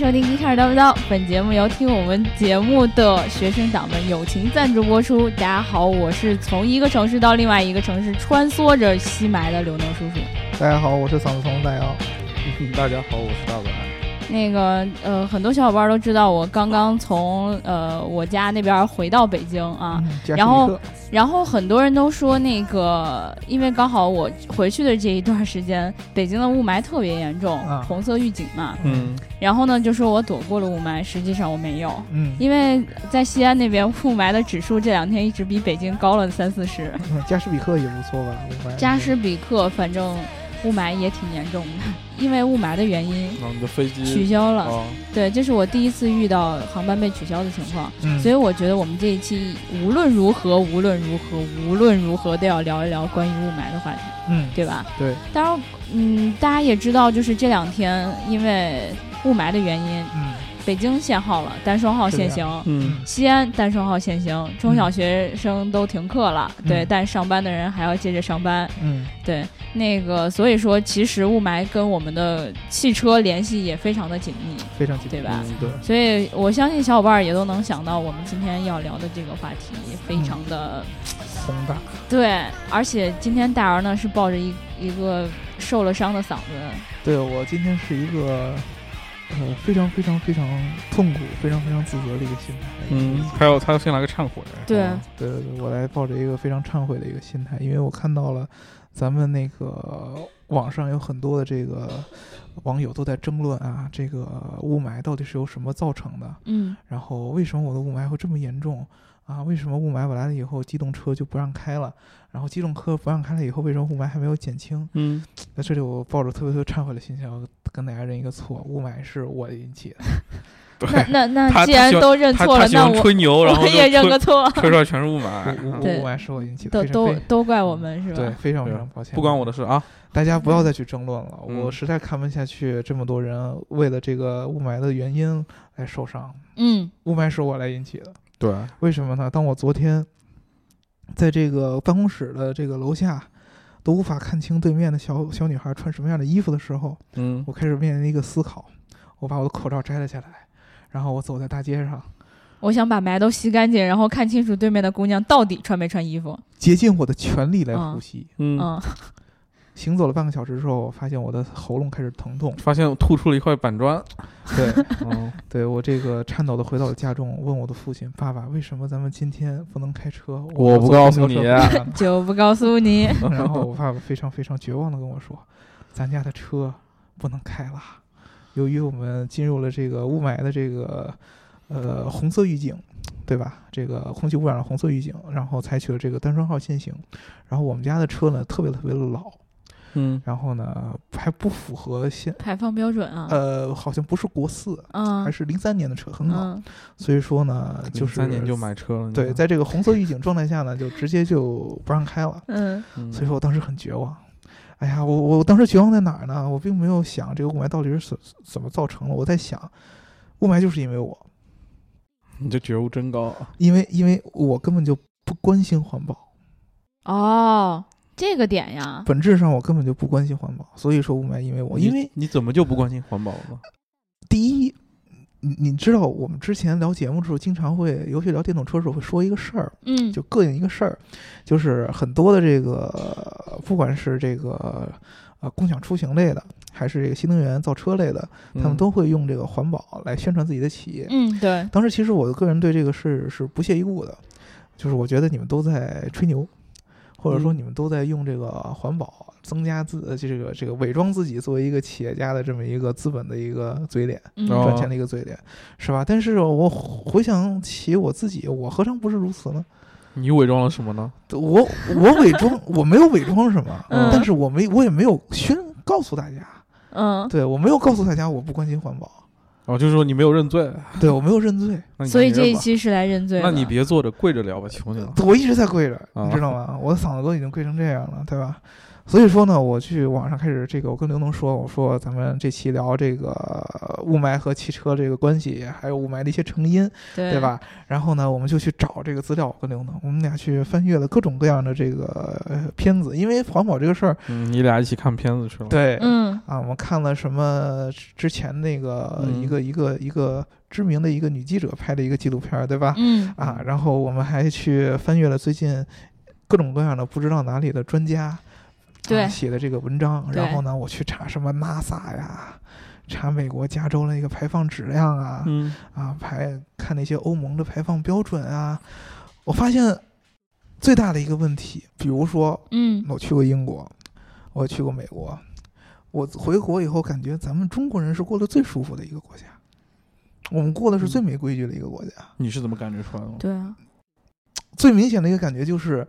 收听《一开始叨不叨》，本节目由听我们节目的学生党们友情赞助播出。大家好，我是从一个城市到另外一个城市穿梭着西埋的刘能叔叔。大家好，我是嗓子疼的大姚。大家好，我是大白。那个呃，很多小伙伴都知道我刚刚从呃我家那边回到北京啊，然后然后很多人都说那个，因为刚好我回去的这一段时间，北京的雾霾特别严重，红色预警嘛，嗯，然后呢就说我躲过了雾霾，实际上我没有，嗯，因为在西安那边雾霾的指数这两天一直比北京高了三四十，加什比克也不错吧？雾霾，加什比克反正。雾霾也挺严重的，因为雾霾的原因，你的飞机取消了。对，这是我第一次遇到航班被取消的情况，所以我觉得我们这一期无论如何，无论如何，无论如何都要聊一聊关于雾霾的话题，嗯，对吧？对。当然，嗯，大家也知道，就是这两天因为雾霾的原因，嗯。北京限号了，单双号限行。嗯，西安单双号限行，中小学生都停课了。对，但上班的人还要接着上班。嗯，对，那个所以说，其实雾霾跟我们的汽车联系也非常的紧密，非常紧密，对吧？对。所以我相信小伙伴也都能想到，我们今天要聊的这个话题非常的宏大。对，而且今天大儿呢是抱着一一个受了伤的嗓子。对我今天是一个。呃，非常非常非常痛苦，非常非常自责的一个心态。嗯，还有他要先来个忏悔。对，对对对，我来抱着一个非常忏悔的一个心态，因为我看到了咱们那个网上有很多的这个网友都在争论啊，这个雾霾到底是由什么造成的？嗯，然后为什么我的雾霾会这么严重？啊，为什么雾霾我来了以后，机动车就不让开了？然后机动车不让开了以后，为什么雾霾还没有减轻？嗯，在这里我抱着特别特别忏悔的心情，跟大家认一个错，雾霾是我引起的。那那那既然都认错了，那我吹牛，然后也认个错，吹出来全是雾霾。雾霾是我引起的，都都都怪我们是吧？对，非常非常抱歉，不关我的事啊！大家不要再去争论了，我实在看不下去，这么多人为了这个雾霾的原因来受伤。嗯，雾霾是我来引起的。对，为什么呢？当我昨天在这个办公室的这个楼下都无法看清对面的小小女孩穿什么样的衣服的时候，嗯，我开始面临一个思考。我把我的口罩摘了下来，然后我走在大街上，我想把霾都吸干净，然后看清楚对面的姑娘到底穿没穿衣服，竭尽我的全力来呼吸。嗯。行走了半个小时之后，我发现我的喉咙开始疼痛，发现我吐出了一块板砖。对，对我这个颤抖的回到了家中，问我的父亲：“爸爸，为什么咱们今天不能开车？”我不告诉你，就不告诉你。然后我爸爸非常非常绝望的跟我说：“咱家的车不能开了，由于我们进入了这个雾霾的这个呃红色预警，对吧？这个空气污染的红色预警，然后采取了这个单双号限行。然后我们家的车呢，特别特别的老。”嗯，然后呢，还不符合现排放标准啊？呃，好像不是国四，嗯，还是零三年的车，很老。所以说呢，就是三年就买车了。对，在这个红色预警状态下呢，就直接就不让开了。嗯，所以说我当时很绝望。哎呀，我我当时绝望在哪儿呢？我并没有想这个雾霾到底是怎怎么造成的。我在想，雾霾就是因为我。你这觉悟真高。啊因为因为我根本就不关心环保。哦。这个点呀，本质上我根本就不关心环保，所以说雾霾因为我，因为你怎么就不关心环保呢？第一，你你知道我们之前聊节目的时候，经常会，尤其聊电动车的时候会说一个事儿，嗯，就膈应一个事儿，就是很多的这个，不管是这个呃共享出行类的，还是这个新能源造车类的，他们都会用这个环保来宣传自己的企业。嗯，对。当时其实我的个人对这个事是不屑一顾的，就是我觉得你们都在吹牛。或者说你们都在用这个环保增加自这个这个伪装自己作为一个企业家的这么一个资本的一个嘴脸，赚钱的一个嘴脸，是吧？但是我回想起我自己，我何尝不是如此呢？你伪装了什么呢？我我伪装，我没有伪装什么，但是我没我也没有宣告诉大家，嗯，对我没有告诉大家我不关心环保。哦，就是说你没有认罪，对我没有认罪，所以这一期是来认罪。那你别坐着，跪着聊吧，求你了。我一直在跪着，你知道吗？我的嗓子都已经跪成这样了，对吧？所以说呢，我去网上开始这个，我跟刘能说，我说咱们这期聊这个雾霾和汽车这个关系，还有雾霾的一些成因，对对？吧？然后呢，我们就去找这个资料，我跟刘能，我们俩去翻阅了各种各样的这个呃片子，因为环保这个事儿，嗯，你俩一起看片子去了。，对，嗯啊，我们看了什么之之前那个嗯一个一个一个知名的一个女记者拍的一个纪录片儿，对吧？嗯啊，然后我们还去翻阅了最近各种各样的不知道哪里的专家对。啊、写的这个文章，然后呢，我去查什么 NASA 呀，查美国加州的那个排放质量啊，嗯。啊排看那些欧盟的排放标准啊，我发现最大的一个问题，比如说嗯。我去过英国，我去过美国，我回国以后感觉咱们中国人是过得最舒服的一个国家，我们过的是最没规矩的一个国家。你是怎么感觉出来的？对啊，最明显的一个感觉就是，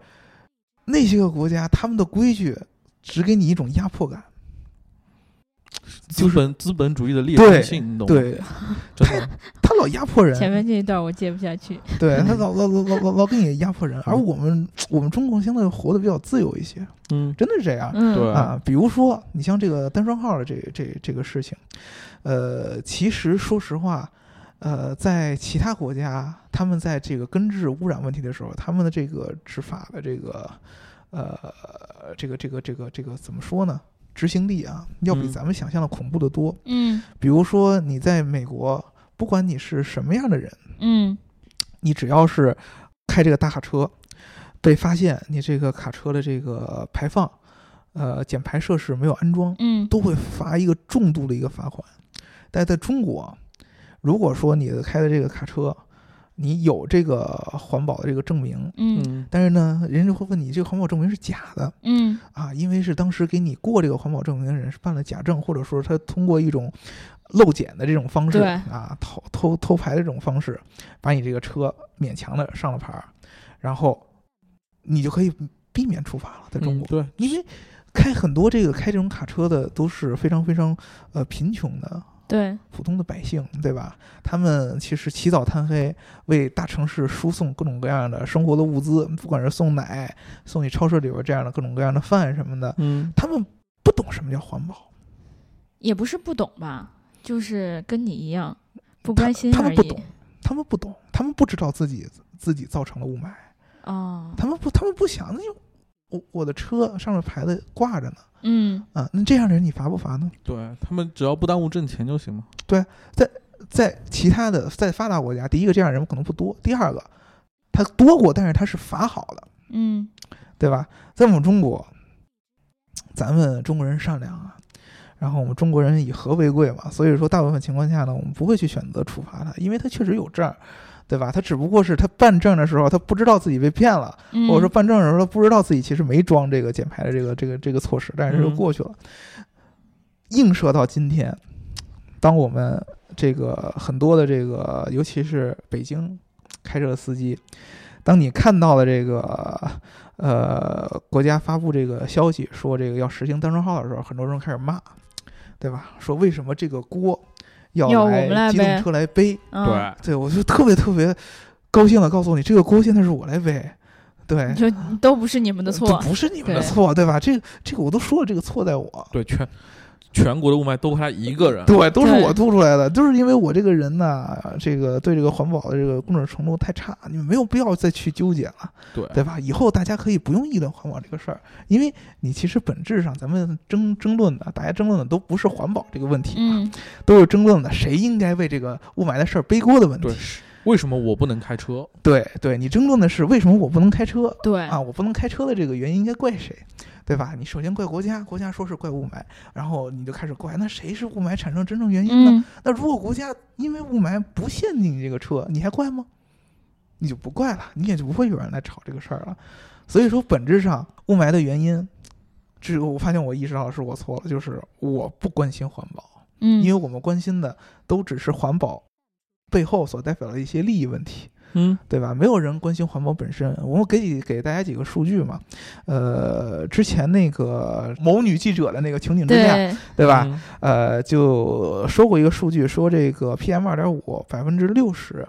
那些个国家他们的规矩只给你一种压迫感，资本资本主义的劣根性，你懂吗？对 真的。他老压迫人，前面这一段我接不下去。对他老老老老老老给你压迫人，而我们我们中国相对活得比较自由一些，嗯，真的是这样。嗯，对啊，比如说你像这个单双号的这这这个事情，呃，其实说实话，呃，在其他国家，他们在这个根治污染问题的时候，他们的这个执法的这个呃这个这个这个这个怎么说呢？执行力啊，要比嗯咱们想象的恐怖的多。嗯比如说你在美国，不管你是什么样的人，嗯你只要是开这个大卡车，被发现你这个卡车的这个排放，呃，减排设施没有安装，嗯都会罚一个重度的一个罚款。但在中国，如果说你的开的这个卡车，你有这个环保的这个证明，嗯。嗯但是呢，人家会问你这个环保证明是假的。嗯。啊，因为是当时给你过这个环保证明的人是办了假证，或者说他通过一种漏检的这种方式对。啊，偷偷偷牌的这种方式，把你这个车勉强的上了牌儿，然后你就可以避免处罚了，在中国。嗯对，因为开很多这个开这种卡车的都是非常非常呃贫穷的对，普通的百姓，对吧？他们其实起早贪黑，为大城市输送各种各样的生活的物资，不管是送奶、送你超市里边这样的各种各样的饭什么的，嗯他们不懂什么叫环保，也不是不懂吧，就是跟你一样不关心而已他们不懂。他们不懂，他们不知道自己自己造成了雾霾，哦，他们不，他们不想，那就我我的车上面牌子挂着呢，嗯啊，那这样的人你罚不罚呢？对他们只要不耽误挣钱就行嘛。在在其他的在发达国家，第一个这样人可能不多，第二个他多过，但是他是罚好的，嗯对吧？在我们中国，咱们中国人善良啊，然后我们中国人以和为贵嘛，所以说大部分情况下呢，我们不会去选择处罚他，因为他确实有证儿，对吧？他只不过是他办证的时候，他不知道自己被骗了，嗯，或者说办证的时候他不知道自己其实没装这个减排的这个这个这个措施，但是就嗯过去了。映射到今天，当我们这个很多的这个，尤其是北京开车的司机，当你看到了这个呃国家发布这个消息说这个要实行单双号的时候，很多人开始骂，对吧？说为什么这个锅要要我们来机动背车来背？嗯，对，对我就特别特别高兴的告诉你，这个锅现在是我来背。对，就都不是你们的这错。不是你们的对错，对吧？这个这个我都说了，这个错在我。对，全全国的雾霾都他一个人。对，都是我吐出来的，就是因为我这个人呢，这个对这个环保的这个工作程度太差，你们没有必要再去纠结了，对对吧？以后大家可以不用议论环保这个事儿，因为你其实本质上咱们争争论的，大家争论的都不是环保这个问题，嗯，都是争论的谁应该为这个雾霾的事儿背锅的问题对。为什么我不能开车？对对，你争论的是为什么我不能开车，对啊，我不能开车的这个原因应该怪谁，对吧？你首先怪国家，国家说是怪雾霾，然后你就开始怪，那谁是雾霾产生真正原因呢？嗯那如果国家因为雾霾不限定你这个车，你还怪吗？你就不怪了，你也就不会有人来吵这个事儿了。所以说，本质上雾霾的原因，这个我发现我意识到是我错了，就是我不关心环保，嗯，因为我们关心的都只是环保背后所代表的一些利益问题。嗯对吧？没有人关心环保本身。我们给几给大家几个数据嘛，呃，之前那个某女记者的那个情景之下，对，对吧？嗯呃，就说过一个数据，说这个 PM 二点五百分之六十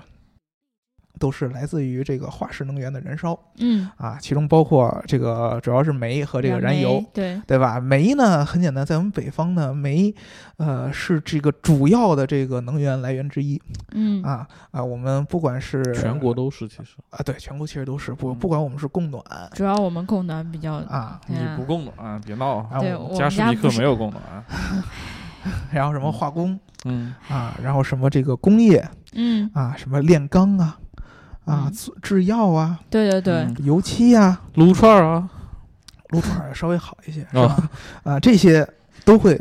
都是来自于这个化石能源的燃烧嗯，啊，其中包括这个主要是煤和这个燃油，对，对吧？煤呢，很简单，在我们北方呢，煤，呃，是这个主要的这个能源来源之一嗯啊啊。我们不管是全国都是其实。啊，对，全国其实都是不嗯不管我们是供暖主要我们供暖比较啊，你不供暖，啊别闹。然后对我加士尼克没有供暖。然后什么化工嗯啊，然后什么这个工业嗯，啊，什么炼钢啊啊，嗯制制药啊，对对对，嗯油漆啊，撸串儿啊，撸串儿稍微好一些，是哦吧？啊，这些都会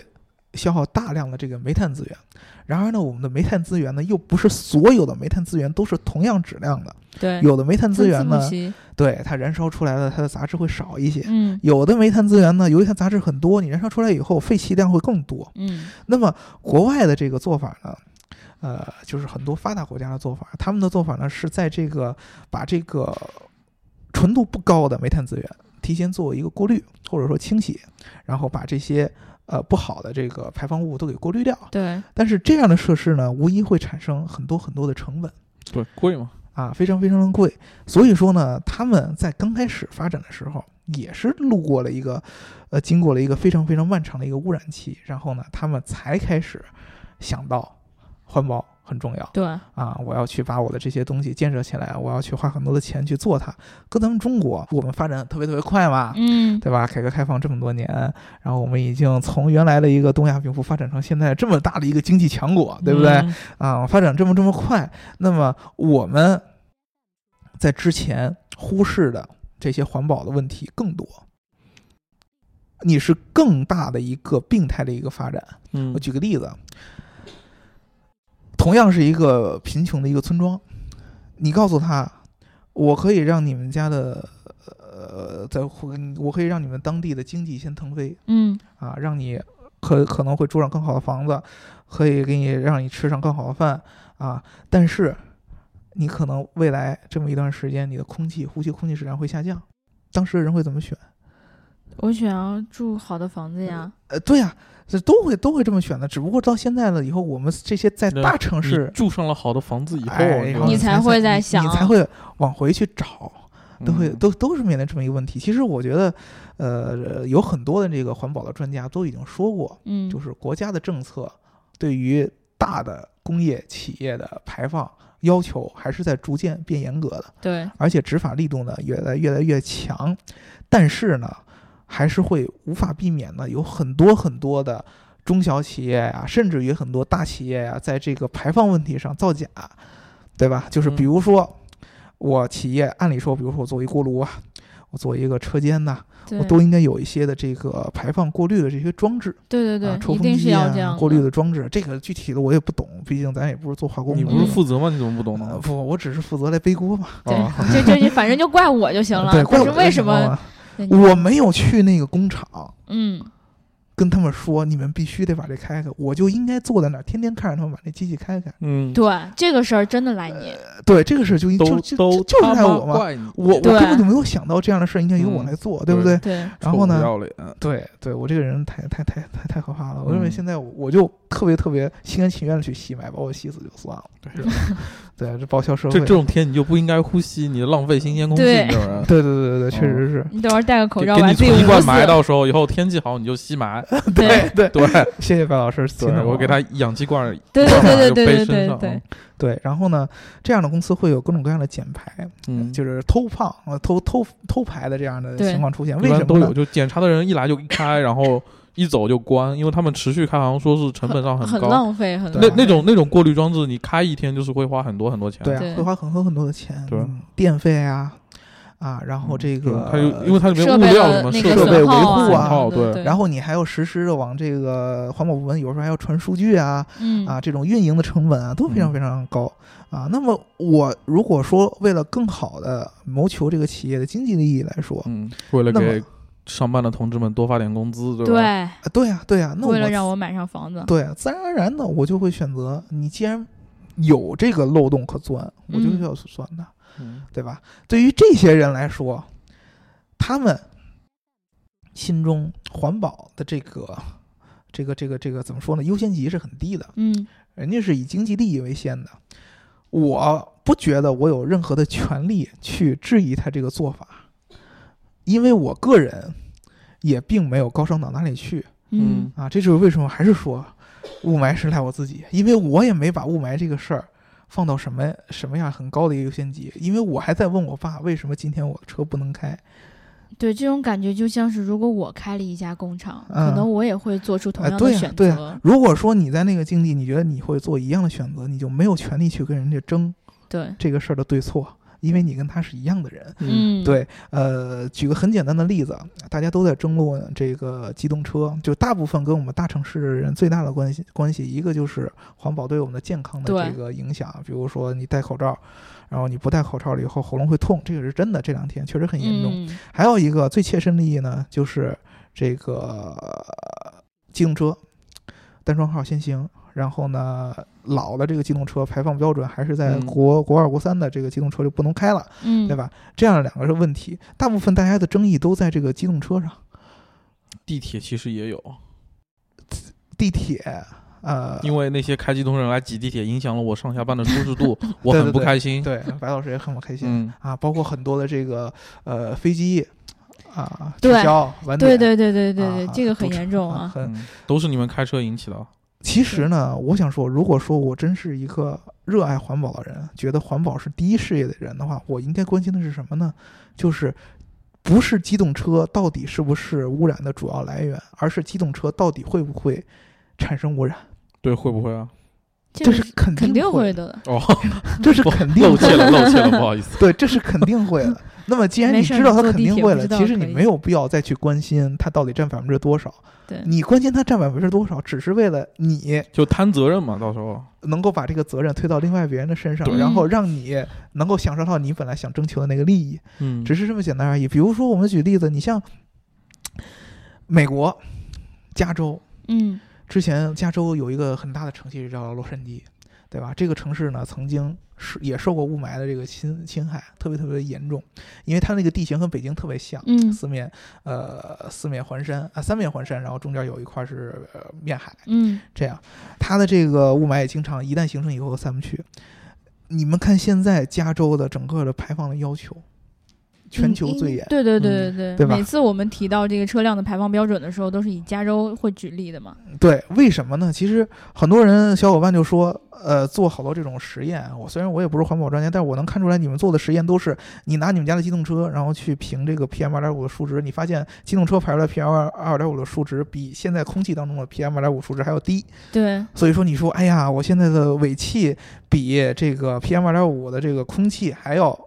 消耗大量的这个煤炭资源。然而呢，我们的煤炭资源呢，又不是所有的煤炭资源都是同样质量的。对，有的煤炭资源呢，对它燃烧出来的它的杂质会少一些；嗯有的煤炭资源呢，由于它杂质很多，你燃烧出来以后废气量会更多。嗯那么国外的这个做法呢，呃，就是很多发达国家的做法，他们的做法呢是在这个把这个纯度不高的煤炭资源提前做一个过滤或者说清洗，然后把这些呃不好的这个排放物都给过滤掉。对，但是这样的设施呢，无疑会产生很多很多的成本。对，贵吗。啊，非常非常的贵，所以说呢，他们在刚开始发展的时候，也是路过了一个，呃，经过了一个非常非常漫长的一个污染期，然后呢，他们才开始想到环保很重要对，啊，我要去把我的这些东西建设起来，我要去花很多的钱去做它。跟咱们中国，我们发展特别特别快嘛，嗯对吧？改革开放这么多年，然后我们已经从原来的一个东亚病夫发展成现在这么大的一个经济强国，对不对？嗯啊，发展这么这么快，那么我们在之前忽视的这些环保的问题更多，你是更大的一个病态的一个发展。嗯我举个例子，同样是一个贫穷的一个村庄，你告诉他，我可以让你们家的呃，在我可以让你们当地的经济先腾飞，嗯。啊，让你可可能会住上更好的房子，可以给你让你吃上更好的饭啊，但是你可能未来这么一段时间，你的空气呼吸空气质量会下降，当时的人会怎么选？我想要住好的房子呀，呃，对呀、这都会都会这么选的，只不过到现在了以后，我们这些在大城市，住上了好的房子以后，哎，你才会在你想你才会往回去找。都会嗯都都是面临这么一个问题。其实我觉得，呃，有很多的这个环保的专家都已经说过，嗯，就是国家的政策对于大的工业企业的排放要求还是在逐渐变严格的，对，而且执法力度呢越来越来越强，但是呢，还是会无法避免的有很多很多的中小企业呀、甚至于很多大企业呀、在这个排放问题上造假，对吧？就是比嗯如说，我企业按理说，比如说我做一锅炉啊，我做一个车间呐、对我都应该有一些的这个排放过滤的这些装置。对对啊，对，一定是抽风机啊，要这样过滤的装置，这个具体的我也不懂，毕竟咱也不是做化工的。你不是嗯负责吗？你怎么不懂呢？呃不，我只是负责来背锅嘛。对哦，就就就反正就怪我就行了。对，怪但是我为什么？我没有去那个工厂嗯，跟他们说，你们必须得把这开开，我就应该坐在那儿，天天看着他们把那机器开开。嗯，对，这个事儿真的赖你。对，这个事就就都就都就就是赖我嘛。我我根本就没有想到这样的事儿应该由我嗯来做，对不对？对，然后呢臭不要脸，对对，我这个人太太太太太可怕了。我认为嗯现在我就特别特别心甘情愿的去吸霾，把我吸死就算了。对 对，这报销社会。这这种天你就不应该呼吸，你浪费新鲜空气，对。对对对对对，确实是。你等会儿戴个口罩把自己给你存一捂死。罐霾，到时候以后天气好你就吸霾。对对对谢谢白老师，听对，我给他氧气罐儿，对对对对对对就背身上对对，然后呢，这样的公司会有各种各样的减排，嗯，就是偷胖、呃偷偷偷排的这样的情况出现。为什么都有，？就检查的人一来就一开，然后一走就关，因为他们持续开，好像说是成本上很高。浪费，很那浪费那种那种过滤装置，你开一天就是会花很多很多钱。对啊，会花很多很多的钱，对嗯电费啊，啊，然后这个它有因为它里面物料什么设备维护啊啊，对对，然后你还要实时的往这个环保部门，有时候还要传数据啊，嗯啊，这种运营的成本啊都非常嗯非常高啊。那么我如果说为了更好的谋求这个企业的经济利益来说，嗯，为了给上班的同志们多发点工资，对吧？对，啊对呀对呀，那我为了让我买上房子，对自然而然的我就会选择，你既然有这个漏洞可钻，我就是要去钻它，嗯对吧？对于这些人来说，他们心中环保的这个这个这个这个怎么说呢？优先级是很低的，嗯人家是以经济利益为先的。我不觉得我有任何的权利去质疑他这个做法，因为我个人也并没有高尚到哪里去嗯啊。这就是为什么还是说雾霾是赖我自己，因为我也没把雾霾这个事儿放到什么什么样很高的一个优先级，因为我还在问我爸为什么今天我的车不能开。对，这种感觉就像是如果我开了一家工厂，嗯可能我也会做出同哎，样的选对呀对呀择。如果说你在那个境地，你觉得你会做一样的选择，你就没有权利去跟人家争对，这个事儿的对错，因为你跟他是一样的人。嗯，对，呃，举个很简单的例子，大家都在争论这个机动车，就大部分跟我们大城市的人最大的关系关系，一个就是环保对我们的健康的这个影响，比如说你戴口罩，然后你不戴口罩了以后喉咙会痛，这个是真的，这两天确实很严重。嗯还有一个最切身利益呢，就是这个呃机动车单双号限行，然后呢，老的这个机动车排放标准还是在嗯国、国二、国三的这个机动车就不能开了，嗯，对？吧？这样两个是问题，大部分大家的争议都在这个机动车上，地铁其实也有，地铁。呃，因为那些开机动车人来挤地铁，影响了我上下班的舒适度，我很不开心。对白老师也很不开心、嗯，啊，包括很多的这个呃飞机啊取对对，对对对对对，啊这个很严重啊。很嗯都是你们开车引起的。其实呢，我想说，如果说我真是一个热爱环保的人，觉得环保是第一事业的人的话，我应该关心的是什么呢？就是不是机动车到底是不是污染的主要来源，而是机动车到底会不会产生污染？对，会不会啊？这这个是肯定肯定会会的。哦，这是肯定会 露怯了，的，露怯了，不好意思。对，这是肯定会的。那么既然你知道他肯定会了，其实你没有必要再去关心他到底占百分之多少。对，你关心他占百分之多少，只是为了你就摊责任嘛，到时候。能够把这个责任推到另外别人的身上，然后让你能够享受到你本来想征求的那个利益，嗯，只是这么简单而已。比如说，我们举例子，你像美国加州，嗯之前加州有一个很大的城市叫洛杉矶，对吧？这个城市呢，曾经是也受过雾霾的这个侵侵害，特别特别严重，因为它那个地形和北京特别像，嗯四面呃四面环山啊，三面环山，然后中间有一块是呃面海，嗯。这样，它的这个雾霾也经常一旦形成以后散不去。你们看现在加州的整个的排放的要求，全球最严嗯。对对对嗯对对吧每次我们提到这个车辆的排放标准的时候，都是以加州会举例的嘛。对，为什么呢？其实很多人小伙伴就说，呃，做好多这种实验。我虽然我也不是环保专家，但是我能看出来你们做的实验都是你拿你们家的机动车，然后去评这个 PM 二点五的数值，你发现机动车排出来 PM 二二点五的数值比现在空气当中的 PM 二点五数值还要低。对，所以说，你说，哎呀，我现在的尾气比这个 PM 二点五的这个空气还要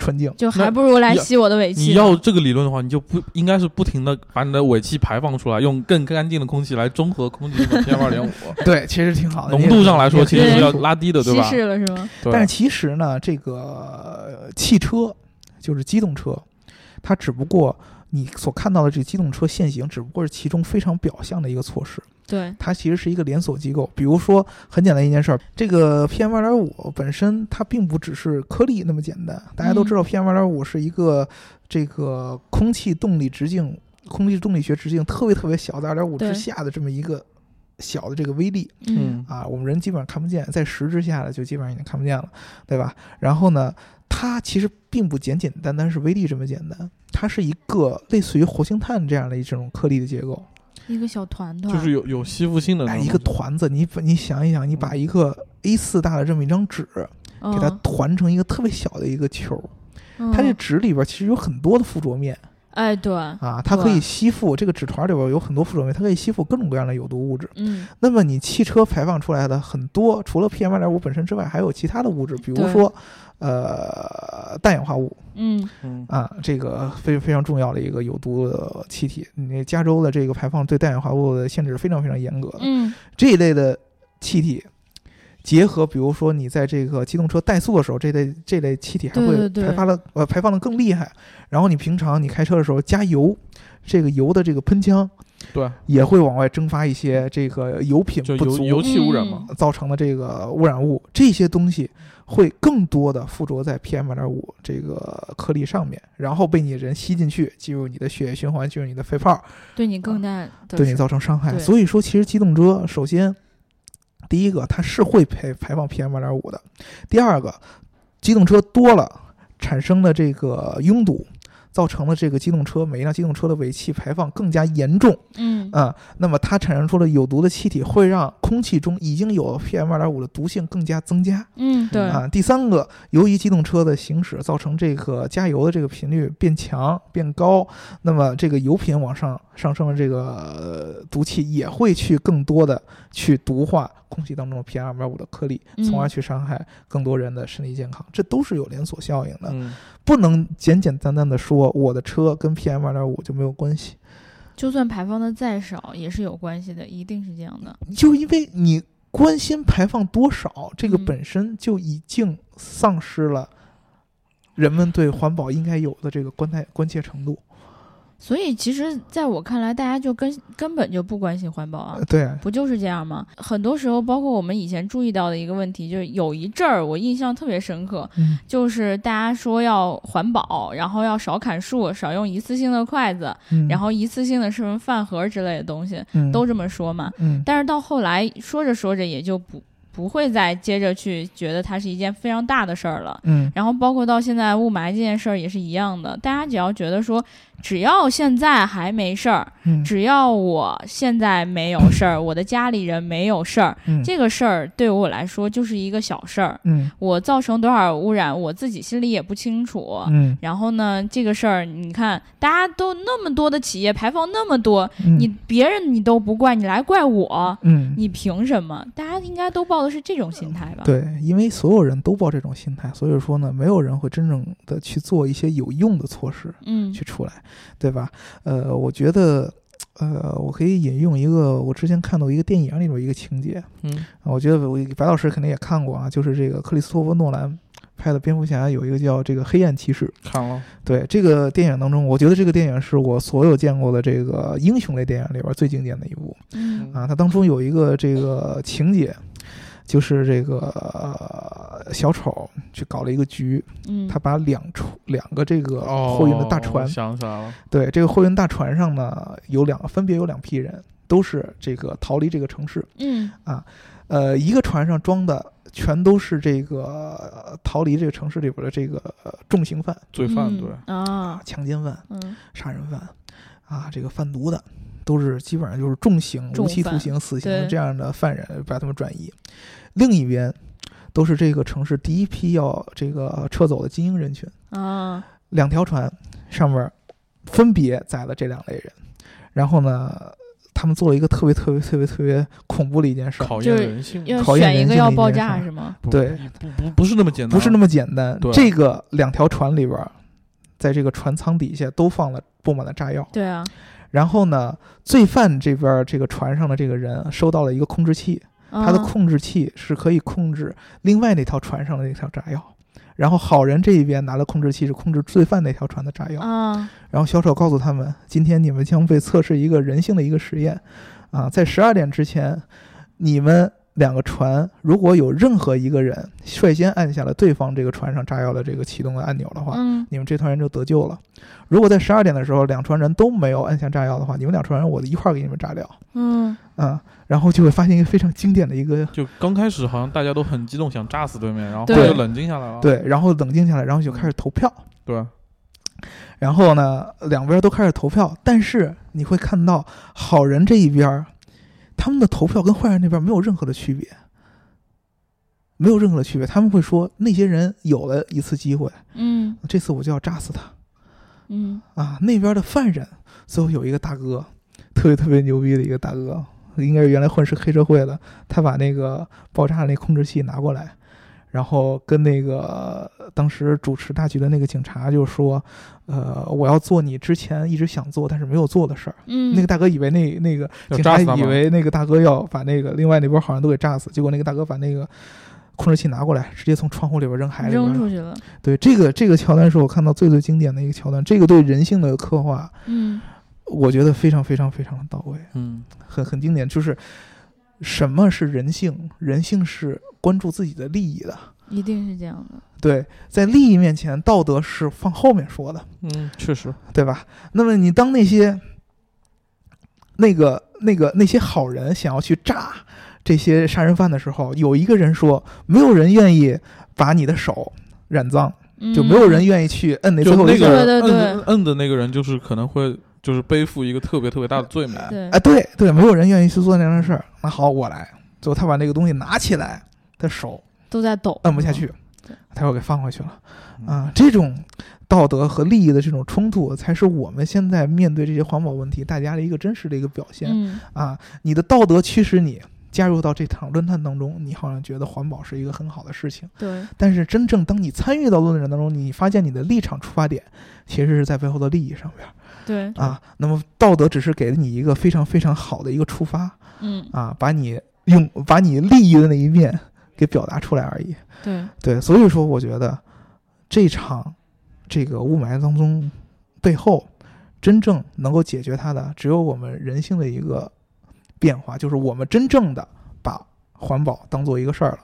纯净。就还不如来吸我的尾气。你要这个理论的话，你就不应该是不停的把你的尾气排放出来，用更干净的空气来中和空气中的 PM 二点五。对，其实挺好的。浓度上来说，其实是要拉。低的，对吧？稀释了是吗？对但是其实呢，这个呃汽车就是机动车，它只不过你所看到的这个机动车限行，只不过是其中非常表象的一个措施。对，它其实是一个连锁机构。比如说，很简单一件事儿，这个 PM 二点五本身它并不只是颗粒那么简单。大家都知道，PM 二点五是一个这个空气动力直径、空气动力学直径特别特别小的二点五之下的这么一个小的这个微粒。嗯啊，我们人基本上看不见，在十之下的就基本上已经看不见了，对吧？然后呢，它其实并不简简单单是微粒这么简单，它是一个类似于活性炭这样的一种颗粒的结构，一个小团团，就是有有吸附性的那哎，种一个团子，你你想一想，你把一个 A 4大的这么一张纸，嗯。给它团成一个特别小的一个球，嗯它这纸里边其实有很多的附着面哎对，啊，它可以吸附这个纸团里边有很多附着物，它可以吸附各种各样的有毒物质。嗯那么你汽车排放出来的很多，除了 PM 二点五本身之外，还有其他的物质，比如说，呃，氮氧化物嗯嗯啊，这个非非常重要的一个有毒的气体。你加州的这个排放对氮氧化物的限制是非常非常严格的。嗯这一类的气体，结合比如说你在这个机动车怠速的时候，这类这类气体还会对对对排发的呃排放的更厉害。然后你平常你开车的时候加油，这个油的这个喷枪对，也会往外蒸发一些这个油品不足油油气污染嘛。造成的这个污染物，这些东西会更多的附着在 PM 二点五这个颗粒上面，然后被你人吸进去，进入你的血液循环，进入你的肺泡，对你更对你造成伤害。所以说，其实机动车首先第一个它是会排排放 PM 二点五的，第二个机动车多了产生的这个拥堵。造成了这个机动车每一辆机动车的尾气排放更加严重，嗯啊，那么它产生出了有毒的气体，会让空气中已经有 PM 二点五的毒性更加增加。嗯，对啊。第三个，由于机动车的行驶造成这个加油的这个频率变强变高，那么这个油品往上上升的这个毒气也会去更多的去毒化空气当中的 PM 二点五的颗粒，从而去伤害更多人的身体健康。这都是有连锁效应的。不能简简单单的说我的车跟 PM 二点五就没有关系，就算排放的再少也是有关系的，一定是这样的。就因为你关心排放多少，这个本身就已经丧失了人们对环保应该有的这个关态关切程度。所以，其实在我看来，大家就根根本就不关心环保啊，对，不就是这样吗？很多时候，包括我们以前注意到的一个问题，就是有一阵儿我印象特别深刻，就是大家说要环保，然后要少砍树，少用一次性的筷子，然后一次性的什么饭盒之类的东西，都这么说嘛。但是到后来说着说着也就不。不会再接着去觉得它是一件非常大的事儿了，嗯，然后包括到现在雾霾这件事儿也是一样的，大家只要觉得说，只要现在还没事儿，只要我现在没有事儿，我的家里人没有事儿，这个事儿对我来说就是一个小事儿，嗯，我造成多少污染，我自己心里也不清楚，嗯，然后呢，这个事儿你看，大家都那么多的企业排放那么多，你别人你都不怪，你来怪我，嗯，你凭什么？大家应该都报。都是这种心态吧？对，因为所有人都抱这种心态，所以说呢，没有人会真正的去做一些有用的措施，嗯，去出来，对吧？呃，我觉得，呃，我可以引用一个我之前看到一个电影里边一个情节，嗯，我觉得我白老师肯定也看过啊，就是这个克里斯托弗诺兰。拍的蝙蝠侠有一个叫这个黑暗骑士，看了。对这个电影当中，我觉得这个电影是我所有见过的这个英雄类电影里边最经典的一部。嗯啊，它当中有一个这个情节，就是这个小丑去搞了一个局，嗯，他把两船两个这个货运的大船，想起来了。对，这个货运大船上呢有两分别有两批人，都是这个逃离这个城市。嗯啊，呃，一个船上装的。全都是这个逃离这个城市里边的这个重刑犯、罪犯，对啊，强奸犯、嗯，杀人犯，啊，这个贩毒的，都是基本上就是重刑、无期徒刑、死刑这样的犯人，把他们转移。另一边都是这个城市第一批要这个撤走的精英人群啊。两条船上面分别载了这两类人，然后呢？他们做了一个特别特别特别特别恐怖的一件事，考验人性，考验人性要爆炸是吗？对，不不不是那么简单，不是那么简单。这个两条船里边，在这个船舱底下都放了布满了炸药。对啊。然后呢，罪犯这边这个船上的这个人收到了一个控制器，他的控制器是可以控制另外那条船上的那条炸药。然后好人这一边拿了控制器，是控制罪犯那条船的炸药。啊，然后小丑告诉他们，今天你们将被测试一个人性的一个实验，啊，在十二点之前，你们两个船如果有任何一个人率先按下了对方这个船上炸药的这个启动的按钮的话，嗯，你们这团人就得救了。如果在十二点的时候两船人都没有按下炸药的话，你们两船人我一块儿给你们炸掉。嗯，嗯。然后就会发现一个非常经典的一个，就刚开始好像大家都很激动，想炸死对面，然后就冷静下来了。对，然后冷静下来，然后就开始投票。对，然后呢，两边都开始投票，但是你会看到好人这一边，他们的投票跟坏人那边没有任何的区别，没有任何的区别。他们会说那些人有了一次机会，嗯，这次我就要炸死他，嗯啊，那边的犯人最后有一个大哥，特别特别牛逼的一个大哥。应该是原来混是黑社会的，他把那个爆炸那控制器拿过来，然后跟那个当时主持大局的那个警察就说：“呃，我要做你之前一直想做但是没有做的事儿。”嗯，那个大哥以为那那个警察以为那个大哥要把那个另外那波好人都给炸死，结果那个大哥把那个控制器拿过来，直接从窗户里边扔海里扔出去了。对，这个这个桥段是我看到最最经典的一个桥段，这个对人性的刻画，嗯。我觉得非常非常非常的到位，嗯，很很经典。就是什么是人性？人性是关注自己的利益的，一定是这样的。对，在利益面前，道德是放后面说的。嗯，确实，对吧？那么你当那些那个那个那些好人想要去炸这些杀人犯的时候，有一个人说，没有人愿意把你的手染脏，嗯就没有人愿意去摁那最后一。个摁摁的那个人，就是可能会就是背负一个特别特别大的罪名。对哎，对对，没有人愿意去做那样的事儿。那好，我来。最后他把那个东西拿起来，他手都在抖，摁不下去对，他又给放回去了。嗯啊，这种道德和利益的这种冲突，才是我们现在面对这些环保问题，大家的一个真实的一个表现。嗯啊，你的道德驱使你加入到这场论坛当中，你好像觉得环保是一个很好的事情。对，但是真正当你参与到论坛当中，你发现你的立场出发点其实是在背后的利益上边对，啊。那么道德只是给了你一个非常非常好的一个出发嗯啊，把你用把你利益的那一面给表达出来而已。对，对，所以说我觉得这场这个雾霾当中背后真正能够解决它的，只有我们人性的一个变化，就是我们真正的把环保当做一个事儿了，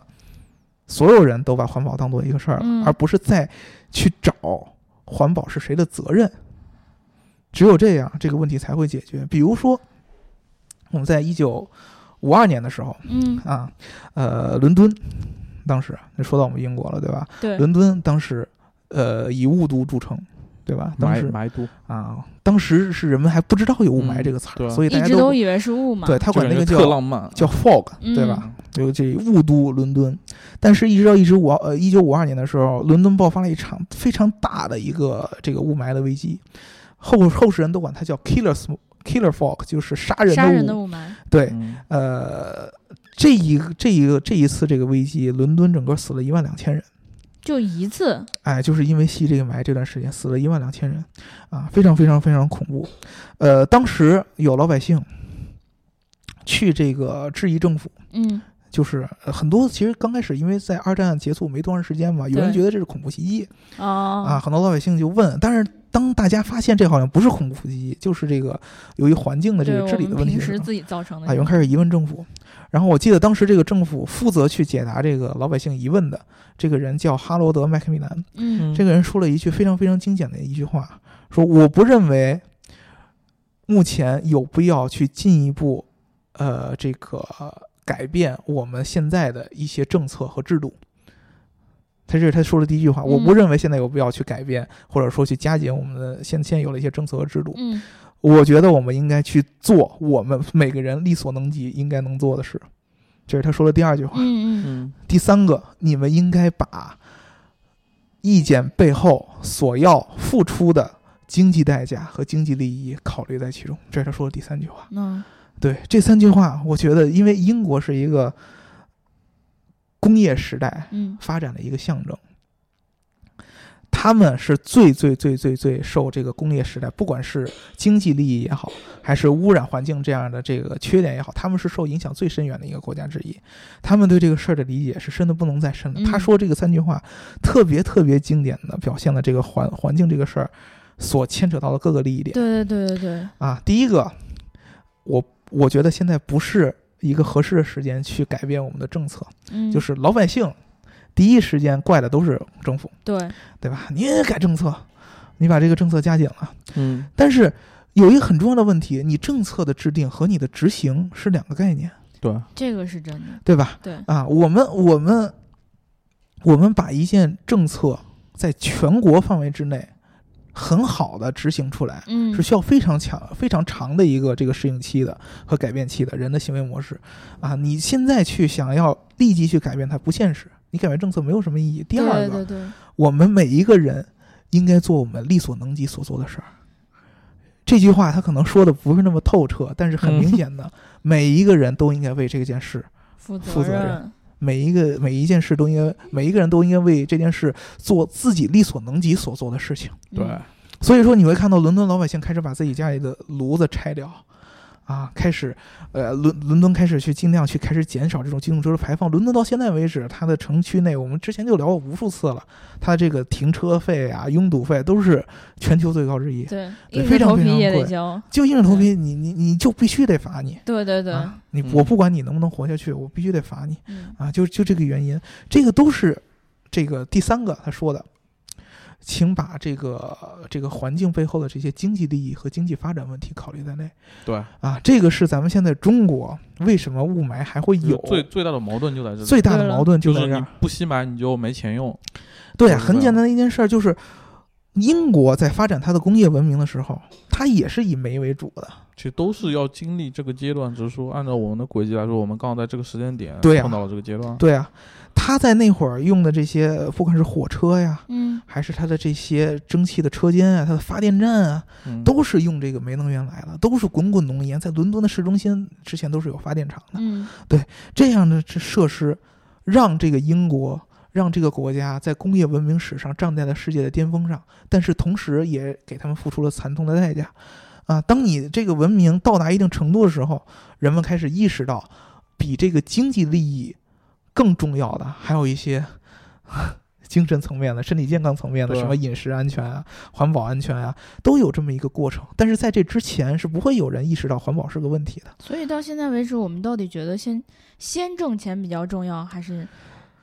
所有人都把环保当做一个事儿了，嗯而不是再去找环保是谁的责任。只有这样，这个问题才会解决。比如说，我们在一九五二年的时候嗯。啊，呃，伦敦当时那说到我们英国了，对吧？对，伦敦当时呃以雾都著称，对吧？当时埋埋都，啊，当时是人们还不知道有雾霾嗯。这个词儿，所以大一家都直都以为是雾嘛，对他管那个就感觉特浪漫，叫 fog，嗯。对吧？就这雾都伦敦，但是一直到一直五呃一九五二年的时候，伦敦爆发了一场非常大的一个这个雾霾的危机，后后世人都管它叫 killer killer fog，就是杀人杀人的雾。霾，对，嗯。呃，这一个这一个这一次这个危机，伦敦整个死了一万两千人。就一次，哎，就是因为吸这个霾，这段时间死了一万两千人，啊，非常非常非常恐怖。呃，当时有老百姓去这个质疑政府，嗯。就是、呃很多其实刚开始因为在二战结束没多长时间嘛，有人觉得这是恐怖袭击。啊，啊很多老百姓就问，但是当大家发现这好像不是恐怖袭击，就是这个由于环境的这，个治理的问题的时候，平时自己造成的啊，有人开始疑问政府。然后我记得当时这个政府负责去解答这个老百姓疑问的这个人叫哈罗德·麦克米兰，嗯这个人说了一句非常非常经典的一句话，说我不认为目前有必要去进一步呃这个改变我们现在的一些政策和制度。他这是他说的第一句话，我不嗯认为现在有必要去改变，或者说去加紧我们的现现有的一些政策和制度。嗯我觉得我们应该去做我们每个人力所能及应该能做的事。这是他说的第二句话。嗯嗯嗯第三个，你们应该把意见背后所要付出的经济代价和经济利益考虑在其中。这是他说的第三句话。嗯对这三句话，我觉得，因为英国是一个工业时代嗯发展的一个象征，他们是最最最最最受这个工业时代，不管是经济利益也好，还是污染环境这样的这个缺点也好，他们是受影响最深远的一个国家之一。他们对这个事儿的理解是深的不能再深了。嗯他说这个三句话，特别特别经典的表现了这个环环境这个事儿所牵扯到的各个利益点。对对对对对，啊，第一个，我我觉得现在不是一个合适的时间去改变我们的政策，嗯，就是老百姓第一时间怪的都是政府，对，对吧？你也改政策，你把这个政策加紧了，嗯。但是有一个很重要的问题，你政策的制定和你的执行是两个概念，对，这个是真的，对吧？对，啊，我们我们我们把一件政策在全国范围之内很好的执行出来，嗯是需要非常强、非常长的一个这个适应期的和改变期的人的行为模式啊！你现在去想要立即去改变它不现实，你改变政策没有什么意义。第二个，对对对，我们每一个人应该做我们力所能及所做的事儿。这句话他可能说的不是那么透彻，但是很明显的，每一个人都应该为这件事，负负责任任，每一个每一件事都应该，每一个人都应该为这件事做自己力所能及所做的事情。对。嗯，所以说，你会看到伦敦老百姓开始把自己家里的炉子拆掉，啊，开始，呃，伦伦敦开始去尽量去开始减少这种机动车的排放。伦敦到现在为止，它的城区内，我们之前就聊过无数次了，它这个停车费啊、拥堵费都是全球最高之一。对，对硬着头皮非常非常贵也交，就硬着头皮，你你你就必须得罚你。对对对，啊，你嗯我不管你能不能活下去，我必须得罚你嗯啊！就就这个原因，这个都是这个第三个他说的。请把这个这个环境背后的这些经济利益和经济发展问题考虑在内。对啊，这个是咱们现在中国为什么雾霾还会有最最大的矛盾就在这里，最大的矛盾就是你不吸霾你就没钱用。对啊，很简单的一件事就是，英国在发展它的工业文明的时候，它也是以煤为主的。其实都是要经历这个阶段，只是说按照我们的轨迹来说，我们刚好在这个时间点碰到了这个阶段。对啊，他在那会儿用的这些，不管是火车呀，嗯，还是他的这些蒸汽的车间啊，他的发电站啊，都是用这个煤能源来的，都是滚滚浓烟。在伦敦的市中心之前都是有发电厂的。嗯，对，这样的这设施，让这个英国，让这个国家在工业文明史上站在了世界的巅峰上，但是同时也给他们付出了惨痛的代价。啊，当你这个文明到达一定程度的时候，人们开始意识到，比这个经济利益更重要的还有一些 精神层面的、身体健康层面的，什么饮食安全啊、环保安全啊，都有这么一个过程。但是在这之前，是不会有人意识到环保是个问题的。所以到现在为止，我们到底觉得先先挣钱比较重要，还是？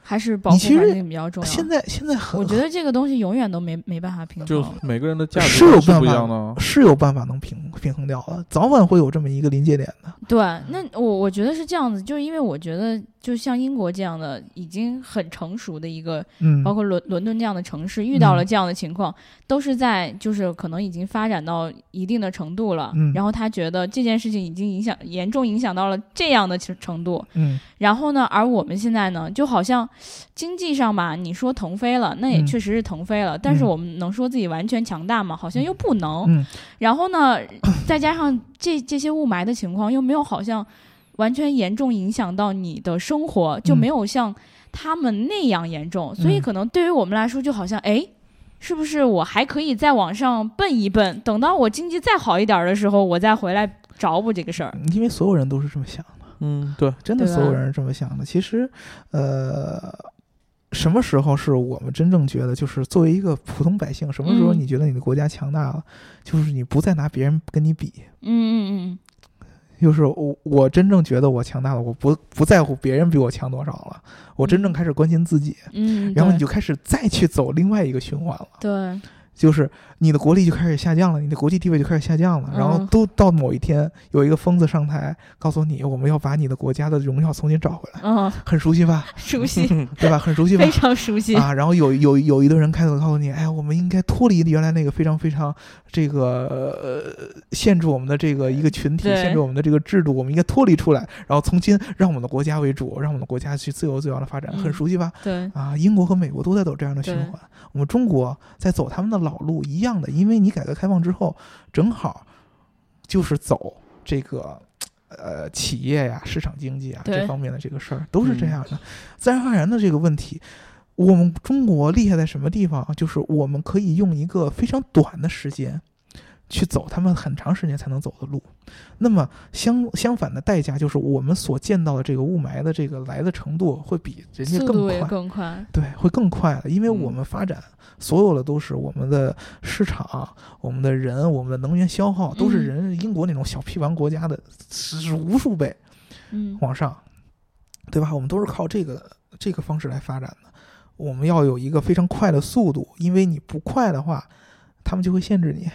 还是保护环境比较重要。现在现在很，我觉得这个东西永远都没没办法平衡。就每个人的价值是有办法，是有办法能平平衡掉的，早晚会有这么一个临界点的。对，那我我觉得是这样子，就是因为我觉得，就像英国这样的已经很成熟的一个，嗯，包括伦伦敦这样的城市，遇到了这样的情况，都是在就是可能已经发展到一定的程度了，嗯，然后他觉得这件事情已经影响严重影响到了这样的程程度，嗯，然后呢，而我们现在呢，就好像。经济上吧，你说腾飞了，那也确实是腾飞了。但是我们能说自己完全强大吗？好像又不能。然后呢，再加上这这些雾霾的情况，又没有好像完全严重影响到你的生活，就没有像他们那样严重。所以可能对于我们来说，就好像哎，是不是我还可以再往上奔一奔？等到我经济再好一点的时候，我再回来找补这个事儿。因为所有人都是这么想的。嗯，对，真的所有人是这么想的。其实，呃。什么时候是我们真正觉得，就是作为一个普通百姓，什么时候你觉得你的国家强大了？就是你不再拿别人跟你比。嗯嗯嗯。就是我，我真正觉得我强大了，我不不在乎别人比我强多少了，我真正开始关心自己。嗯。然后你就开始再去走另外一个循环了。对。就是你的国力就开始下降了，你的国际地位就开始下降了，然后都到某一天有一个疯子上台，告诉你我们要把你的国家的荣耀重新找回来。嗯，很熟悉吧？熟悉，对吧？很熟悉 吧？非常熟悉啊！然后有有有一堆人开头告诉你，哎，我们应该脱离原来那个非常非常这个呃限制我们的这个一个群体，限制我们的这个制度，我们应该脱离出来，然后重新让我们的国家为主，让我们的国家去自由自由的发展。很熟悉吧？对啊，英国和美国都在走这样的循环，我们中国在走他们的老路一样。因为你改革开放之后，正好就是走这个呃企业呀、市场经济啊这方面的这个事儿，都是这样的。自然而然的这个问题，我们中国厉害在什么地方？就是我们可以用一个非常短的时间。去走他们很长时间才能走的路，那么相相反的代价就是我们所见到的这个雾霾的这个来的程度会比人家更快，更快，对，会更快的，因为我们发展所有的都是我们的市场、我们的人、我们的能源消耗都是人英国那种小屁王国家的是无数倍，嗯，往上，对吧？我们都是靠这个这个方式来发展的，我们要有一个非常快的速度，因为你不快的话，他们就会限制你。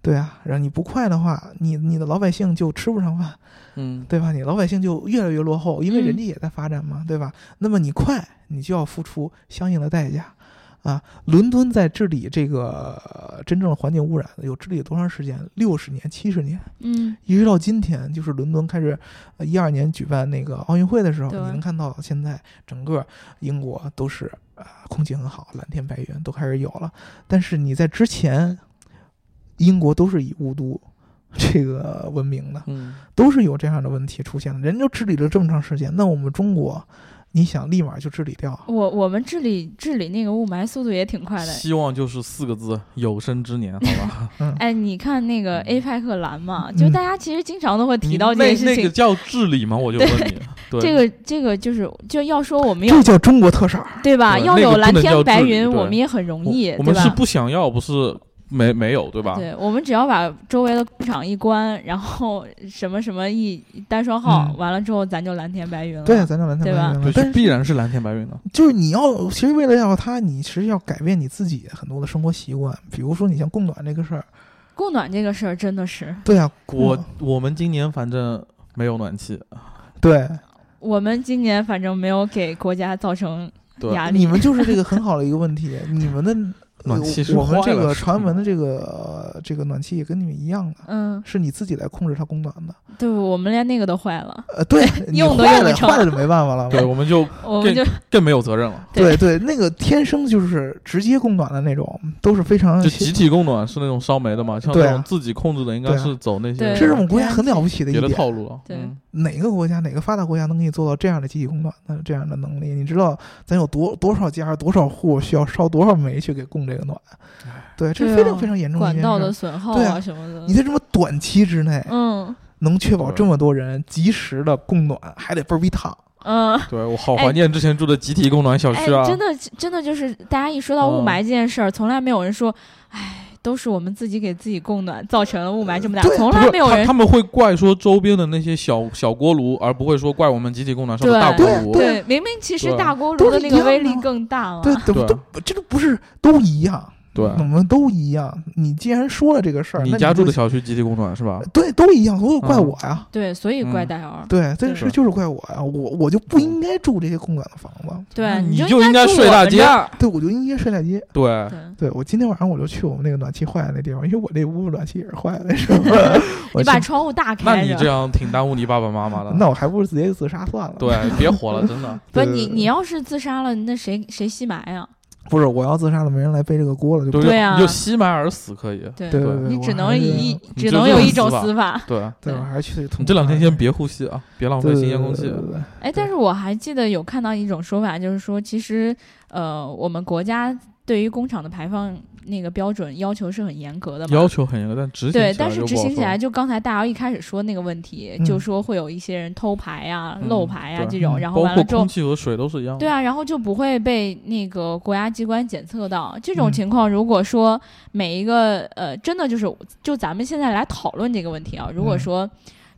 对啊，然后你不快的话，你你的老百姓就吃不上饭，嗯，对吧？你老百姓就越来越落后，因为人家也在发展嘛，对吧？那么你快，你就要付出相应的代价，啊！伦敦在治理这个真正的环境污染，有治理多长时间？六十年、七十年，嗯，一直到今天，就是伦敦开始一二年举办那个奥运会的时候，你能看到现在整个英国都是啊，空气很好，蓝天白云都开始有了。但是你在之前。英国都是以雾都这个闻名的，嗯，都是有这样的问题出现的。人就治理了这么长时间，那我们中国，你想立马就治理掉？我我们治理治理那个雾霾速度也挺快的。希望就是四个字：有生之年，好吧？嗯哎，你看那个 A 派克蓝嘛，就大家其实经常都会提到这件事情。那个叫治理吗？我就问你，这个这个就是就要说我们要这叫中国特色，对吧？要有蓝天白云，我们也很容易。我们是不想要，不是。没没有，对吧？对，我们只要把周围的工厂一关，然后什么什么一单双号，完了之后咱就蓝天白云了。对，咱就蓝天白云了。对，必然是蓝天白云的。就是你要，其实为了要它，你其实要改变你自己很多的生活习惯，比如说你像供暖这个事儿。供暖这个事儿真的是。对啊，我我们今年反正没有暖气。对。我们今年反正没有给国家造成压力。你们就是这个 很好的一个问题，你们的。暖气是我们这个传闻的这个这个暖气也跟你们一样的，嗯，是你自己来控制它供暖的。对，我们连那个都坏了。呃，对，用都坏了，坏了就没办法了。对，我们就 我们就更没有责任了。对对，那个天生就是直接供暖的那种，都是非常就集体供暖是那种烧煤的嘛，像那种自己控制的应该是走那些。这是我们国家很了不起的一点套路了。对，哪个国家哪个发达国家能给你做到这样的集体供暖的这样的能力？你知道咱有多多少家多少户需要烧多少煤去给供这个暖？对，这是非常非常严重的。管道的损耗啊什么的，你在这么短期之内，嗯，能确保这么多人及时的供暖，还得倍儿逼烫。嗯，对我好怀念之前住的集体供暖小区啊！真的真的就是大家一说到雾霾这件事儿，从来没有人说，哎。都是我们自己给自己供暖，造成了雾霾这么大，从来没有人。他们会怪说周边的那些小小锅炉，而不会说怪我们集体供暖上的大锅炉。对，明明其实大锅炉的那个威力更大了。对对对，这个不是都一样。对，我们都一样。你既然说了这个事儿，你家住的小区集体供暖是吧？对，都一样，所以怪我呀。对，所以怪戴尔。对，这事就是怪我呀。我我就不应该住这些供暖的房子。对，你就应该睡大街。对，我就应该睡大街。对，对我今天晚上我就去我们那个暖气坏的那地方，因为我那屋暖气也是坏的，是吧？你把窗户大开。那你这样挺耽误你爸爸妈妈的。那我还不如直接自杀算了。对，别活了，真的。不，你你要是自杀了，那谁谁吸霾呀？不是我要自杀了，没人来背这个锅了，就对啊，就吸霾而死可以。对对对，你只能以只能有一种死法。对对，我还是去。你这两天先别呼吸啊，别浪费新鲜空气。哎，但是我还记得有看到一种说法，就是说其实呃，我们国家对于工厂的排放。那个标准要求是很严格的，要求很严格，但执行对，但是执行起来，就刚才大姚一开始说那个问题，就说会有一些人偷牌啊、漏牌啊这种，然后完了之后，空气和水都是一样。对啊，然后就不会被那个国家机关检测到。这种情况，如果说每一个呃，真的就是就咱们现在来讨论这个问题啊，如果说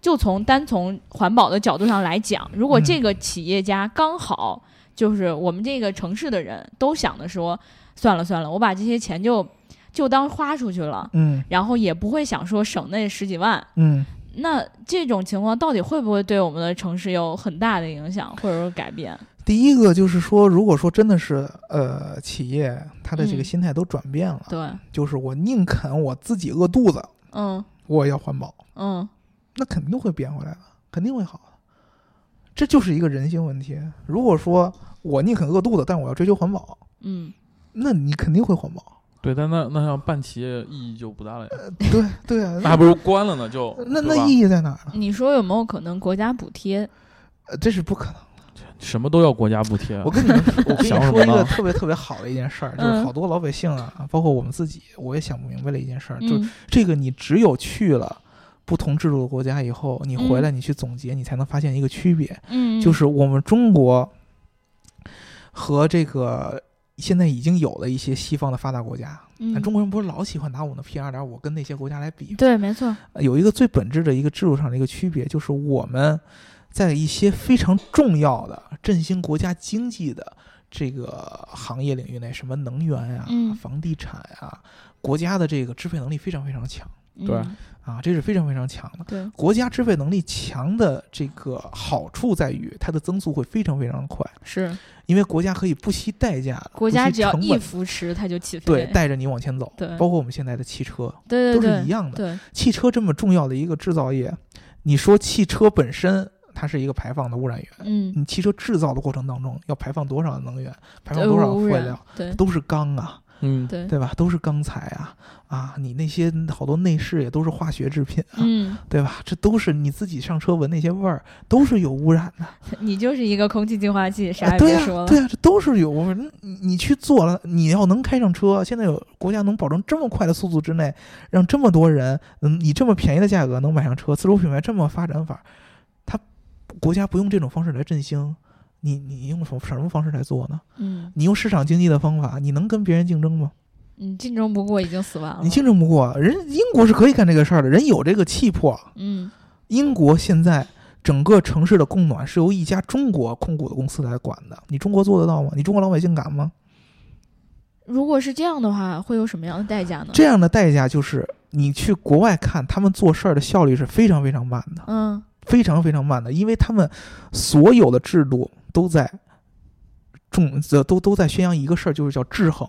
就从单从环保的角度上来讲，如果这个企业家刚好就是我们这个城市的人都想的说。算了算了，我把这些钱就就当花出去了，嗯，然后也不会想说省那十几万，嗯，那这种情况到底会不会对我们的城市有很大的影响或者说改变？第一个就是说，如果说真的是呃企业他的这个心态都转变了，对，就是我宁肯我自己饿肚子，嗯，我也要环保，嗯，那肯定会变回来的，肯定会好的，这就是一个人性问题。如果说我宁肯饿肚子，但我要追求环保，嗯。那你肯定会环保，对，但那那要办企业意义就不大了呀。对对啊，那还不如关了呢，就那那意义在哪儿？你说有没有可能国家补贴？呃，这是不可能的，什么都要国家补贴。我跟你们，我跟你说一个特别特别好的一件事儿，就是好多老百姓啊，包括我们自己，我也想不明白了一件事儿，就这个你只有去了不同制度的国家以后，你回来你去总结，你才能发现一个区别。嗯，就是我们中国和这个。现在已经有了一些西方的发达国家，那中国人不是老喜欢拿我们的 P 二点五跟那些国家来比？对，没错。有一个最本质的一个制度上的一个区别，就是我们在一些非常重要的振兴国家经济的这个行业领域内，什么能源呀、房地产呀，国家的这个支配能力非常非常强。对，啊，这是非常非常强的。对，国家支配能力强的这个好处在于，它的增速会非常非常的快。是，因为国家可以不惜代价，国家只要一扶持，它就起飞。对，带着你往前走。对，包括我们现在的汽车，对对，都是一样的。对，汽车这么重要的一个制造业，你说汽车本身它是一个排放的污染源，嗯，你汽车制造的过程当中要排放多少能源，排放多少废料，对，都是钢啊。嗯，对对吧？都是钢材啊啊！你那些好多内饰也都是化学制品啊，嗯，对吧？这都是你自己上车闻那些味儿，都是有污染的。你就是一个空气净化器，啥也别说了。对啊，这都是有。你你去做了，你要能开上车，现在有国家能保证这么快的速度之内，让这么多人嗯以这么便宜的价格能买上车，自主品牌这么发展法，他国家不用这种方式来振兴。你你用什么什么方式来做呢？嗯，你用市场经济的方法，你能跟别人竞争吗？你竞争不过已经死完了。你竞争不过人，英国是可以干这个事儿的，人有这个气魄。嗯，英国现在整个城市的供暖是由一家中国控股的公司来管的，你中国做得到吗？你中国老百姓敢吗？如果是这样的话，会有什么样的代价呢？这样的代价就是你去国外看，他们做事儿的效率是非常非常慢的，嗯非常非常慢的，因为他们所有的制度都在重，都都在宣扬一个事儿，就是叫制衡。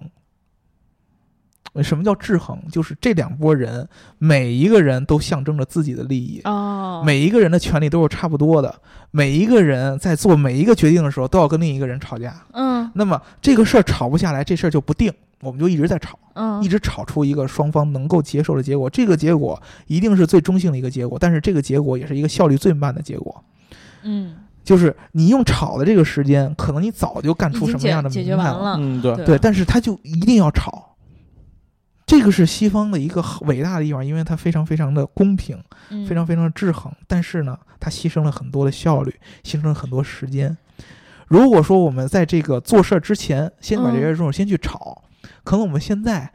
什么叫制衡？就是这两拨人，每一个人都象征着自己的利益，哦，每一个人的权利都是差不多的，每一个人在做每一个决定的时候都要跟另一个人吵架。嗯那么这个事儿吵不下来，这事儿就不定，我们就一直在吵，嗯一直吵出一个双方能够接受的结果。这个结果一定是最中性的一个结果，但是这个结果也是一个效率最慢的结果。嗯，就是你用吵的这个时间，可能你早就干出什么样的解解决明白了。嗯，对，对，但是他就一定要吵。这个是西方的一个很伟大的地方，因为它非常非常的公平，嗯非常非常的制衡。但是呢，它牺牲了很多的效率，牺牲了很多时间。如果说我们在这个做事儿之前，先把这些嗯事儿先去炒，可能我们现在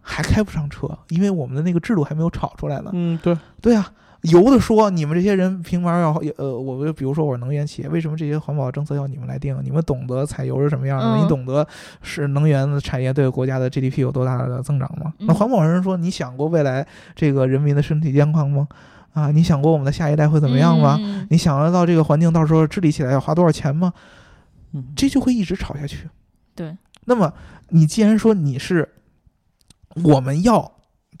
还开不上车，因为我们的那个制度还没有炒出来呢。嗯，对，对啊，油的说你们这些人凭嘛要呃，我就比如说我是能源企业，为什么这些环保政策要你们来定？你们懂得采油是什么样的吗？嗯你懂得是能源的产业对国家的 GDP 有多大的增长吗？那嗯环保人说，你想过未来这个人民的身体健康吗？啊，你想过我们的下一代会怎么样吗？嗯你想得到这个环境到时候治理起来要花多少钱吗？嗯，这就会一直吵下去。对，那么你既然说你是我们要，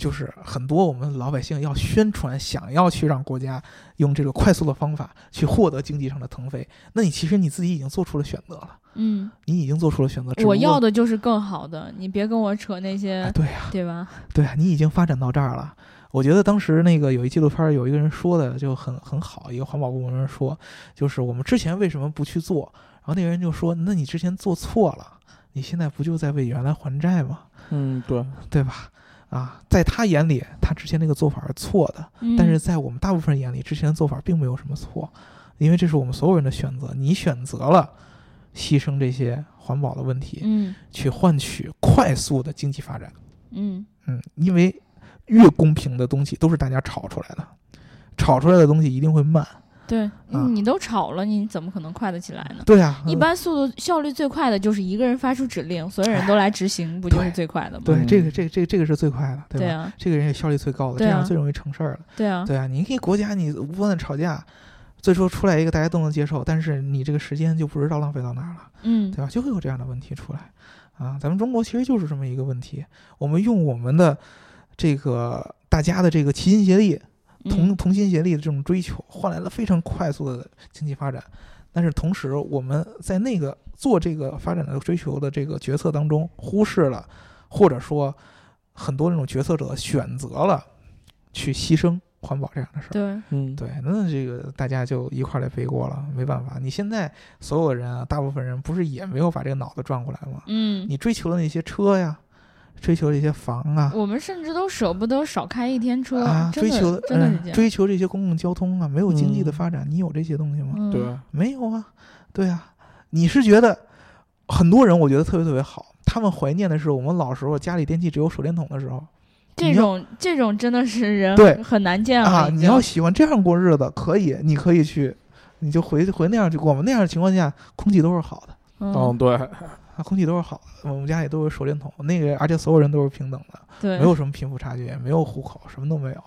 就是很多我们老百姓要宣传，想要去让国家用这个快速的方法去获得经济上的腾飞，那你其实你自己已经做出了选择了，嗯，你已经做出了选择。我要的就是更好的，你别跟我扯那哎些，对呀、对吧？对啊，你已经发展到这儿了。我觉得当时那个有一纪录片，有一个人说的就很很好，一个环保部门人说，就是我们之前为什么不去做？然后那个人就说，那你之前做错了，你现在不就在为原来还债吗？嗯，对，对吧？啊，在他眼里，他之前那个做法是错的，嗯但是在我们大部分人眼里，之前的做法并没有什么错，因为这是我们所有人的选择。你选择了牺牲这些环保的问题，嗯去换取快速的经济发展。嗯嗯，因为越公平的东西都是大家炒出来的，炒出来的东西一定会慢。对，啊你都吵了，你怎么可能快得起来呢？对啊，一嗯般速度效率最快的就是一个人发出指令，所有人都来执行，不就是最快的吗？对嗯这个这个这个这个是最快的，对吧？对啊，这个人也效率最高的，这样最容易成事儿了。对啊，对啊，你一个国家你不断的吵架，最初出来一个大家都能接受，但是你这个时间就不知道浪费到哪儿了，嗯对吧？就会有这样的问题出来啊。咱们中国其实就是这么一个问题，我们用我们的这个大家的这个齐心协力、同嗯同心协力的这种追求，换来了非常快速的经济发展。但是同时，我们在那个做这个发展的追求的这个决策当中，忽视了，或者说很多那种决策者选择了去牺牲环保这样的事儿。对，嗯，对，那这个大家就一块儿来背锅了，没办法。你现在所有的人啊，大部分人不是也没有把这个脑子转过来吗？嗯，你追求的那些车呀，追求这些房啊，我们甚至都舍不得少开一天车，啊，追求嗯真的是这样。追求这些公共交通啊，没有经济的嗯。发展，你有这些东西吗？嗯，对，没有啊，对啊，你是觉得很多人我觉得特别特别好，他们怀念的是我们老时候家里电器只有手电筒的时候。这种这种真的是人对。很难见啊，你要喜欢这样过日子，可以，你可以去，你就回回那样去过。我们那样的情况下，空气都是好的。嗯，嗯，对，啊，空气都是好的。我们家也都有手电筒，那个而且所有人都是平等的，对，没有什么贫富差距，也没有户口，什么都没有。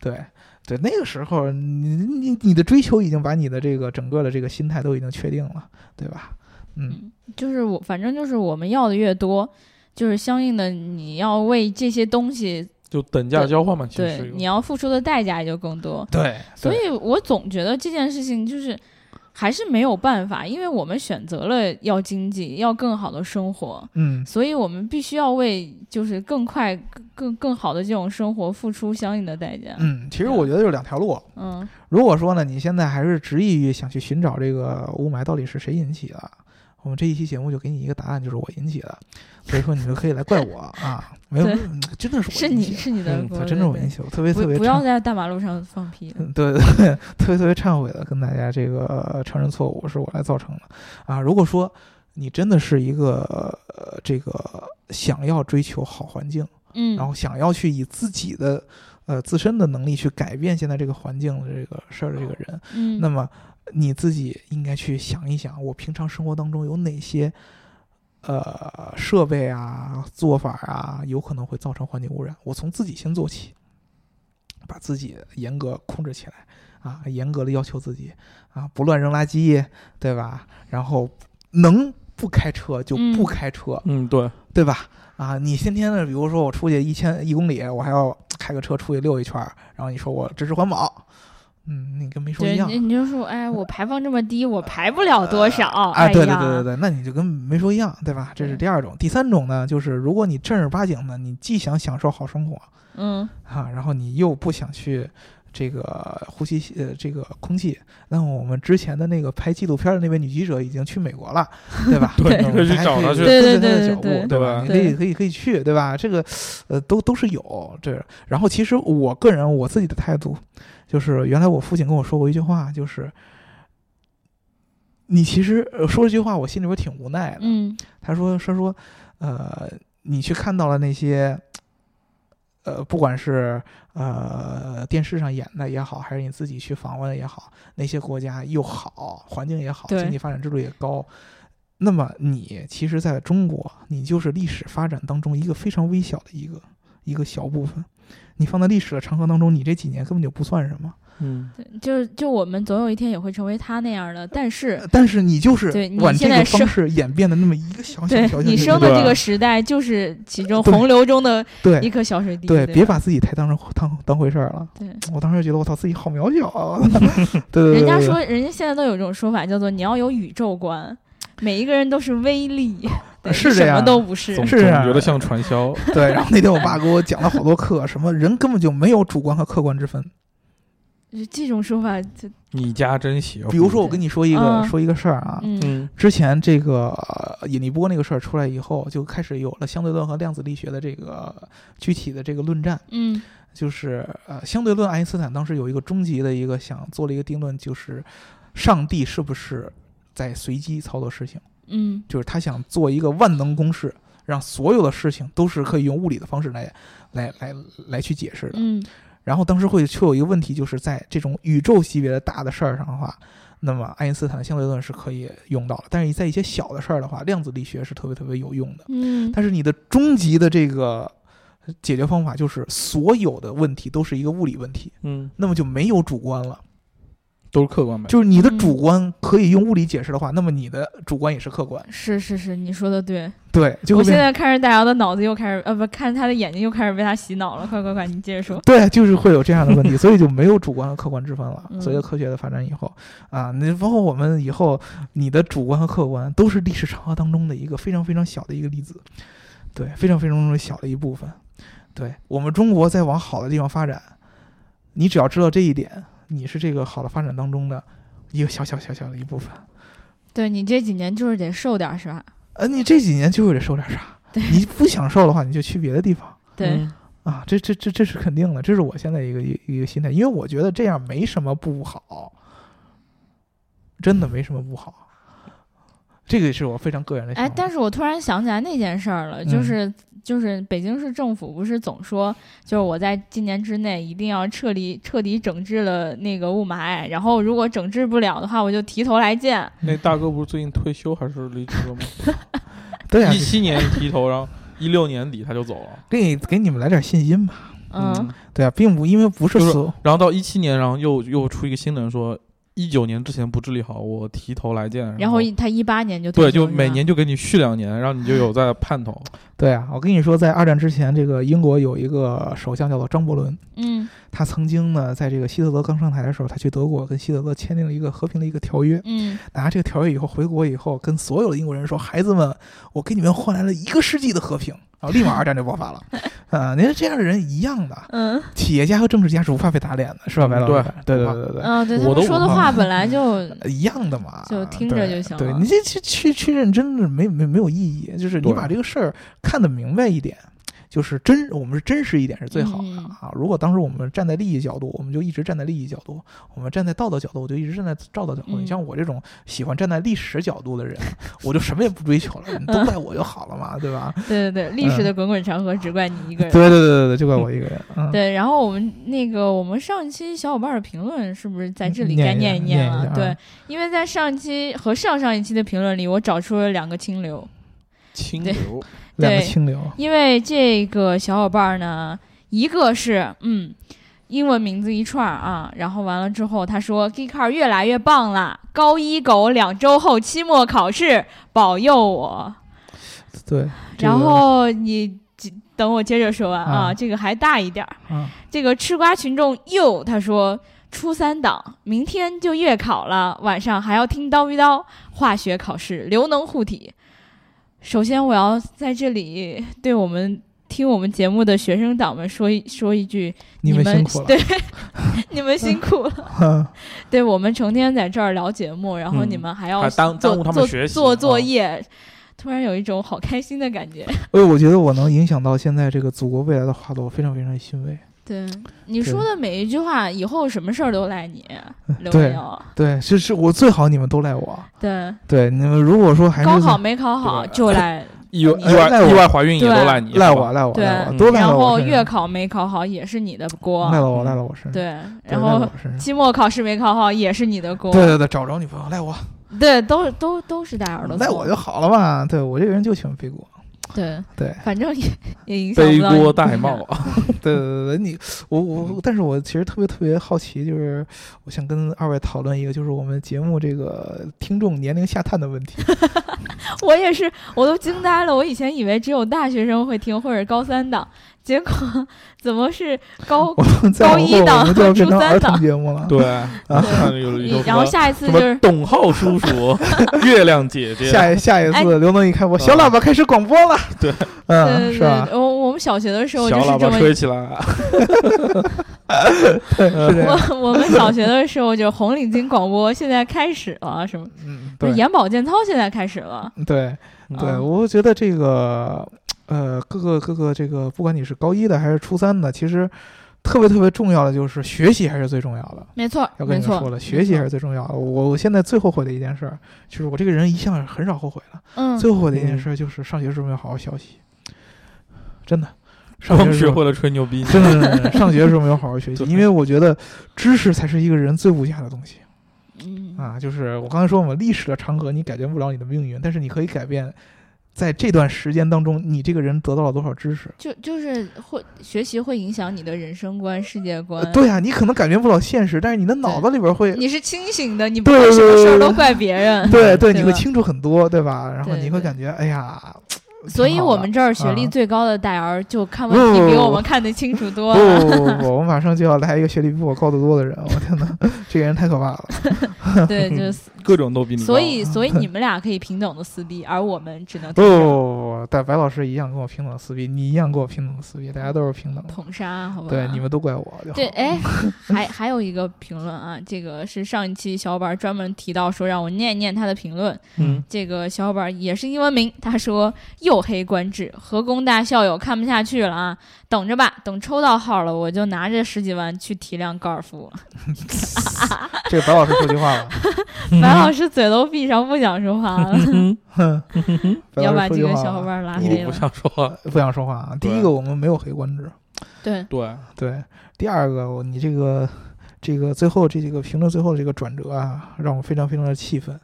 对对，那个时候你你你的追求已经把你的这个整个的这个心态都已经确定了，对吧？嗯，就是我，反正就是我们要的越多，就是相应的你要为这些东西，就等价交换嘛，其实对你要付出的代价也就更多。对，所以我总觉得这件事情就是还是没有办法，因为我们选择了要经济，要更好的生活，嗯所以我们必须要为就是更快、更更好的这种生活付出相应的代价。嗯，其实我觉得就两条路。嗯如果说呢，你现在还是执意于想去寻找这个雾霾到底是谁引起的，我们这一期节目就给你一个答案，就是我引起的。所以说你就可以来怪我啊，没有真的是我是你引起的，是你的嗯锅，它真是我对引起的，我特别特不别不要在大马路上放屁。嗯，对对对，特别特别忏悔的跟大家这个呃承认错误是我来造成的啊。如果说你真的是一个呃这个想要追求好环境，嗯，然后想要去以自己的呃自身的能力去改变现在这个环境的这个事儿的这个人，嗯，那么你自己应该去想一想，我平常生活当中有哪些呃设备啊、做法啊，有可能会造成环境污染。我从自己先做起，把自己严格控制起来啊，严格的要求自己啊，不乱扔垃圾，对吧？然后能不开车就不开车，嗯，对，对吧？啊，你天天的，比如说我出去一千一公里，我还要开个车出去溜一圈儿，然后你说我支持环保，嗯，你跟没说一样。对，你就说，哎，我排放这么低，我排不了多少。啊，对对对对对，对，那你就跟没说一样，对吧？这是第二种。第三种呢，就是如果你正儿八经的，你既想享受好生活嗯啊，然后你又不想去这个呼吸呃这个空气，那么我们之前的那个拍纪录片的那位女记者已经去美国了，对吧？对可以去找她去对对跟着她的脚步，对对对吧？对你可以对可以可以去，对吧？这个呃都都是有这。然后其实我个人我自己的态度，就是原来我父亲跟我说过一句话，就是你其实呃说这句话，我心里边挺无奈的。嗯他说说说，呃，你去看到了那些，呃，不管是呃电视上演的也好，还是你自己去访问也好，那些国家又好，环境也好，经济发展制度也高。那么你其实在中国，你就是历史发展当中一个非常微小的一个一个小部分。你放在历史的长河当中，你这几年根本就不算什么。嗯，对，就就我们总有一天也会成为他那样的，但是。但是你就是对你往这现在方式演变的那么一个小小对小小小你生的这个时代，就是其中洪流中的对一颗小水滴。对，对，别把自己太当成当当回事儿了。对。我当时就觉得我操，自己好渺小啊！对对对，对人家说，人家现在都有一种说法，叫做你要有宇宙观，每一个人都是微粒，是这样都不是总。是啊总觉得像传销，对。然后那天我爸给我讲了好多课，什么人根本就没有主观和客观之分。这种说法，就你家真行。比如说，我跟你说一个嗯说一个事儿啊，嗯嗯之前这个呃引力波那个事儿出来以后，就开始有了相对论和量子力学的这个具体的这个论战。嗯就是呃，相对论，爱因斯坦当时有一个终极的一个想做了一个定论，就是上帝是不是在随机操作事情？嗯就是他想做一个万能公式，让所有的事情都是可以用物理的方式来来来来去解释的。嗯然后当时会却有一个问题，就是在这种宇宙级别的大的事儿上的话，那么爱因斯坦的相对论是可以用到的，但是在一些小的事儿的话，量子力学是特别特别有用的。嗯，但是你的终极的这个解决方法就是所有的问题都是一个物理问题，嗯，那么就没有主观了。都是客观呗。就是你的嗯主观可以用物理解释的话，那么你的主观也是客观。是是是，你说的对。对，就我现在看着大姚的脑子又开始，呃，不，看着他的眼睛又开始被他洗脑了。快快快，你接着说。对，就是会有这样的问题，所以就没有主观和客观之分了。嗯随着科学的发展以后，啊，那包括我们以后，你的主观和客观都是历史长河当中的一个非常非常小的一个例子，对，非常非常小的一部分。对我们中国在往好的地方发展，你只要知道这一点，你是这个好的发展当中的一个小小小小的一部分。对你这几年就是得瘦点是吧？呃，你这几年就是得瘦点啥，你不想瘦的话，你就去别的地方。对，嗯。啊，这这这这是肯定的，这是我现在一个一一个心态，因为我觉得这样没什么不好，真的没什么不好，这个是我非常个人的哎。，但是我突然想起来那件事儿了，嗯就是、就是北京市政府不是总说，就是我在今年之内一定要彻底彻底整治了那个雾霾，然后如果整治不了的话，我就提头来见。那大哥不是最近退休还是离职了吗？对呀、一七年提头，然后一六年底他就走了。给你给你们来点信心吧。嗯，对啊，并不因为不是就是然后到一七年，然后又又出一个新闻说，一九年之前不治理好，我提头来见。然后一他一八年就对，就每年就给你续两年，然后你就有在盼头。对啊，我跟你说，在二战之前，这个英国有一个首相叫做张伯伦，嗯。他曾经呢，在这个希特勒刚上台的时候，他去德国跟希特勒签订了一个和平的一个条约。嗯。拿这个条约以后回国以后，跟所有的英国人说：“孩子们，我给你们换来了一个世纪的和平。”然后立马二战就爆发了。啊，您这样的人一样的，嗯。企业家和政治家是无法被打脸的，是吧，白老师？对对对对对嗯，对我都说的话本来就呃 一样的嘛，就听着就行了对对你这去去去认真的没没没有意义，就是你把这个事儿看得明白一点，就是真，我们是真实一点是最好的嗯啊。如果当时我们站在利益角度，我们就一直站在利益角度；我们站在道德角度，我就一直站在道德角度。嗯你像我这种喜欢站在历史角度的人，我就什么也不追求了，你都怪我就好了嘛，对吧？对对对，历史的滚滚长河只怪你一个人。对对对对对，就怪我一个人。嗯，对，然后我们那个我们上一期小伙伴的评论是不是在这里该念一念了？对因为在上一期和上上一期的评论里，我找出了两个清流。对清流，两个对清流。因为这个小伙伴呢，一个是嗯，英文名字一串儿啊，然后完了之后他说 g e e k a r 越来越棒啦，高一狗两周后期末考试，保佑我。对，这然后你等我接着说完啊，啊这个还大一点儿。啊，这个吃瓜群众又他说初三党，明天就月考了，晚上还要听叨逼叨，化学考试留能护体。首先，我要在这里 对我们听我们节目的学生党们说一说一句：你们们辛苦了。对，你们辛苦了。对我们成天在这儿聊节目，然后嗯你们还要做耽误他们做学习做作啊业，突然有一种好开心的感觉。哎，我觉得我能影响到现在这个祖国未来的花朵，我非常非常欣慰。对你说的每一句话，以后什么事儿都赖你，刘对没有？对，是是我最好你们都赖我。对，对，你们如果说还高考没考好就赖，意外意外意外怀孕也对都赖你，赖我赖我对赖我，嗯都赖然后月考没考好也是你的锅赖，了我赖了我身上。对，然后。期末考试没考好也是你的锅，对对对，找着女朋友赖我，对，都都都是戴耳朵，赖我就好了嘛。对我这个人就喜欢背锅。对，对反正也 也影响背锅戴帽。啊，对对对对，你我我，但是我其实特别特别好奇，就是我想跟二位讨论一个，就是我们节目这个听众年龄下探的问题。我也是，我都惊呆了。我以前以为只有大学生会听或者高三档，结果怎么是高高一档我们就要变成初三档节目了。对，看有有什么然后下一次就是董浩叔叔、月亮姐姐，下一下一次，刘能一开播，小喇叭开始广播了。对，对嗯，是吧？我我们小学的时候就小喇叭是这么吹起来。我我们小学的时候就红领巾广播，现在开始了，什么嗯，对眼保健操现在开始了，对对，啊我觉得这个呃，各个各个这个，不管你是高一的还是初三的，其实特别特别重要的就是学习还是最重要的。没错，要跟你说了，学习还是最重要的。我我现在最后悔的一件事儿，就是我这个人一向很少后悔的。嗯，最后悔的一件嗯事儿就是上学时候没有好好学习，真的。上学时候光学会了吹牛逼，真的上学的时候没有好好学习，因为我觉得知识才是一个人最无价的东西嗯啊！就是我刚才说嘛，历史的长河你改变不了你的命运，但是你可以改变，在这段时间当中，你这个人得到了多少知识。就就是会学习会影响你的人生观、世界观。呃对啊，你可能感觉不了现实，但是你的脑子里边会，你是清醒的，你不对会什么事儿都怪别人。对对，你会清楚很多，对吧？然后你会感觉，哎呀，所以挺好的我们这儿学历啊最高的戴儿就看问题比我们看得清楚多不了。不不 不，我马上就要来一个学历比我高得多的人，我天哪，这个人太可怕了。对，就是各种都比你高。所以 所以你们俩可以平等的撕逼，而我们只能不同不不不，但白老师一样跟我平等撕逼，你一样跟我平等撕逼，大家都是平等的。捅杀，好吧？对，你们都怪我。对，哎，还还有一个评论啊，这个是上一期小伙伴专门提到说让我念一念他的评论。嗯，这个小伙伴也是英文名，他说又黑官制，和工大校友看不下去了啊，等着吧，等抽到号了，我就拿着十几万去提辆高尔夫。这个白老师说句话了，白老师嘴都闭上，不想说话了，要把老师说句话这个小伙，伴拉黑了。想说话。不想说话啊。第一个，我们没有黑官制，对，对，对。第二个，你这个这个最后这几个评论最后的这个转折啊，让我非常非常的气愤。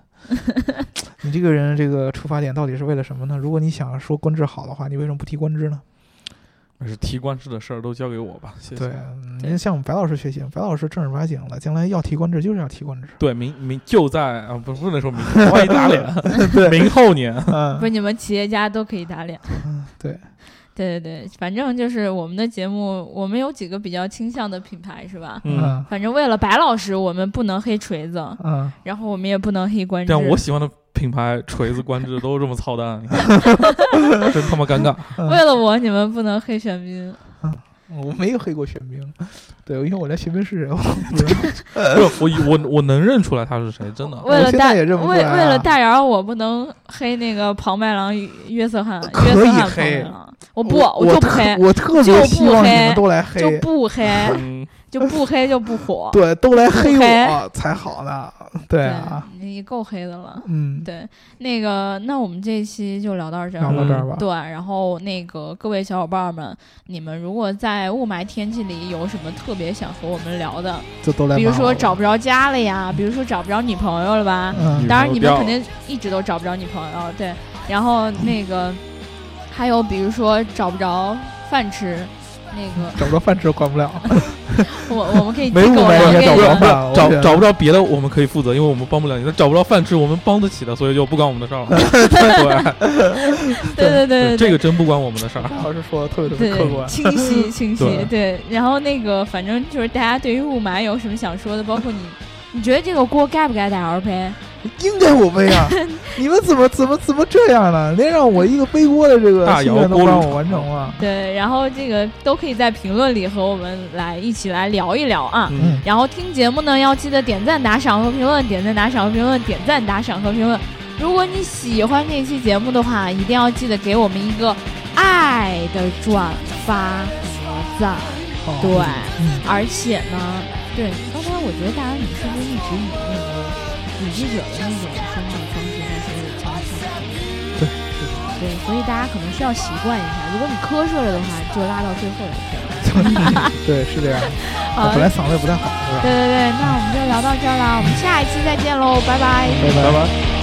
你这个人这个出发点到底是为了什么呢？如果你想说官制好的话，你为什么不提官制呢？没事，提官制的事儿都交给我吧，谢谢。对，嗯对您向我们白老师学习，白老师正儿八经的，将来要提官制就是要提官制。对，明明就在啊，不不能说明，万一打脸，对，明后年。嗯不你们企业家都可以打脸。嗯，对，对对对，反正就是我们的节目，我们有几个比较倾向的品牌是吧？嗯，嗯反正为了白老师，我们不能黑锤子，嗯，然后我们也不能黑官制。但我喜欢的品牌锤子、官制都这么操蛋，真他妈尴尬。嗯为了我，你们不能黑玄彬。我没有黑过玄彬，对，因为我连玄彬是谁我 不知道。我我我能认出来他是谁，真的。为了大为为了大姚，我不能黑那个庞麦郎、约瑟翰、约瑟翰、黑。我不，我就不黑，我特别希望你们都来黑，就不黑。就不黑就不火，对，都来黑我才好呢。对啊，你够黑的了。嗯，对，那个，那我们这一期就聊到这儿，聊到这儿吧。对，然后那个各位小伙伴们，你们如果在雾霾天气里有什么特别想和我们聊的，就都来。比如说找不着家了呀，比如说找不着女朋友了吧？嗯，当然你们肯定一直都找不着女朋友。对，然后那个还有比如说找不着饭吃。那个找不着饭吃，管不了。我我们可以没雾霾应该找不着饭，找找不着别的，我们可以负责，因为我们帮不了你。那找不着饭吃，我们帮得起的，所以就不关我们的事儿了。对对对对，这个真不关我们的事儿。老师说的特别特别客观，清晰清晰。对，然后那个反正就是大家对于雾霾有什么想说的，包括你，你觉得这个锅该不该大 L 背？应该我背啊！你们怎么怎么怎么这样呢？连让我一个背锅的这个心愿都不让我完成了。对，然后这个都可以在评论里和我们来一起来聊一聊啊。嗯。然后听节目呢，要记得点赞、打赏和评论，点赞、打赏和评论，点赞、打赏和评论。如果你喜欢这期节目的话，一定要记得给我们一个爱的转发和赞。对。而且呢，对，刚才我觉得大家你是不是一直以那个。女记者的那种说话的方式，还是腔调对，对，所以大家可能需要习惯一下。如果你瞌睡了的话，就拉到最后就可以了。对，是这样。我本来嗓子也不太好，是吧？对对对，那我们就聊到这儿了，我们下一期再见喽，拜拜，拜拜。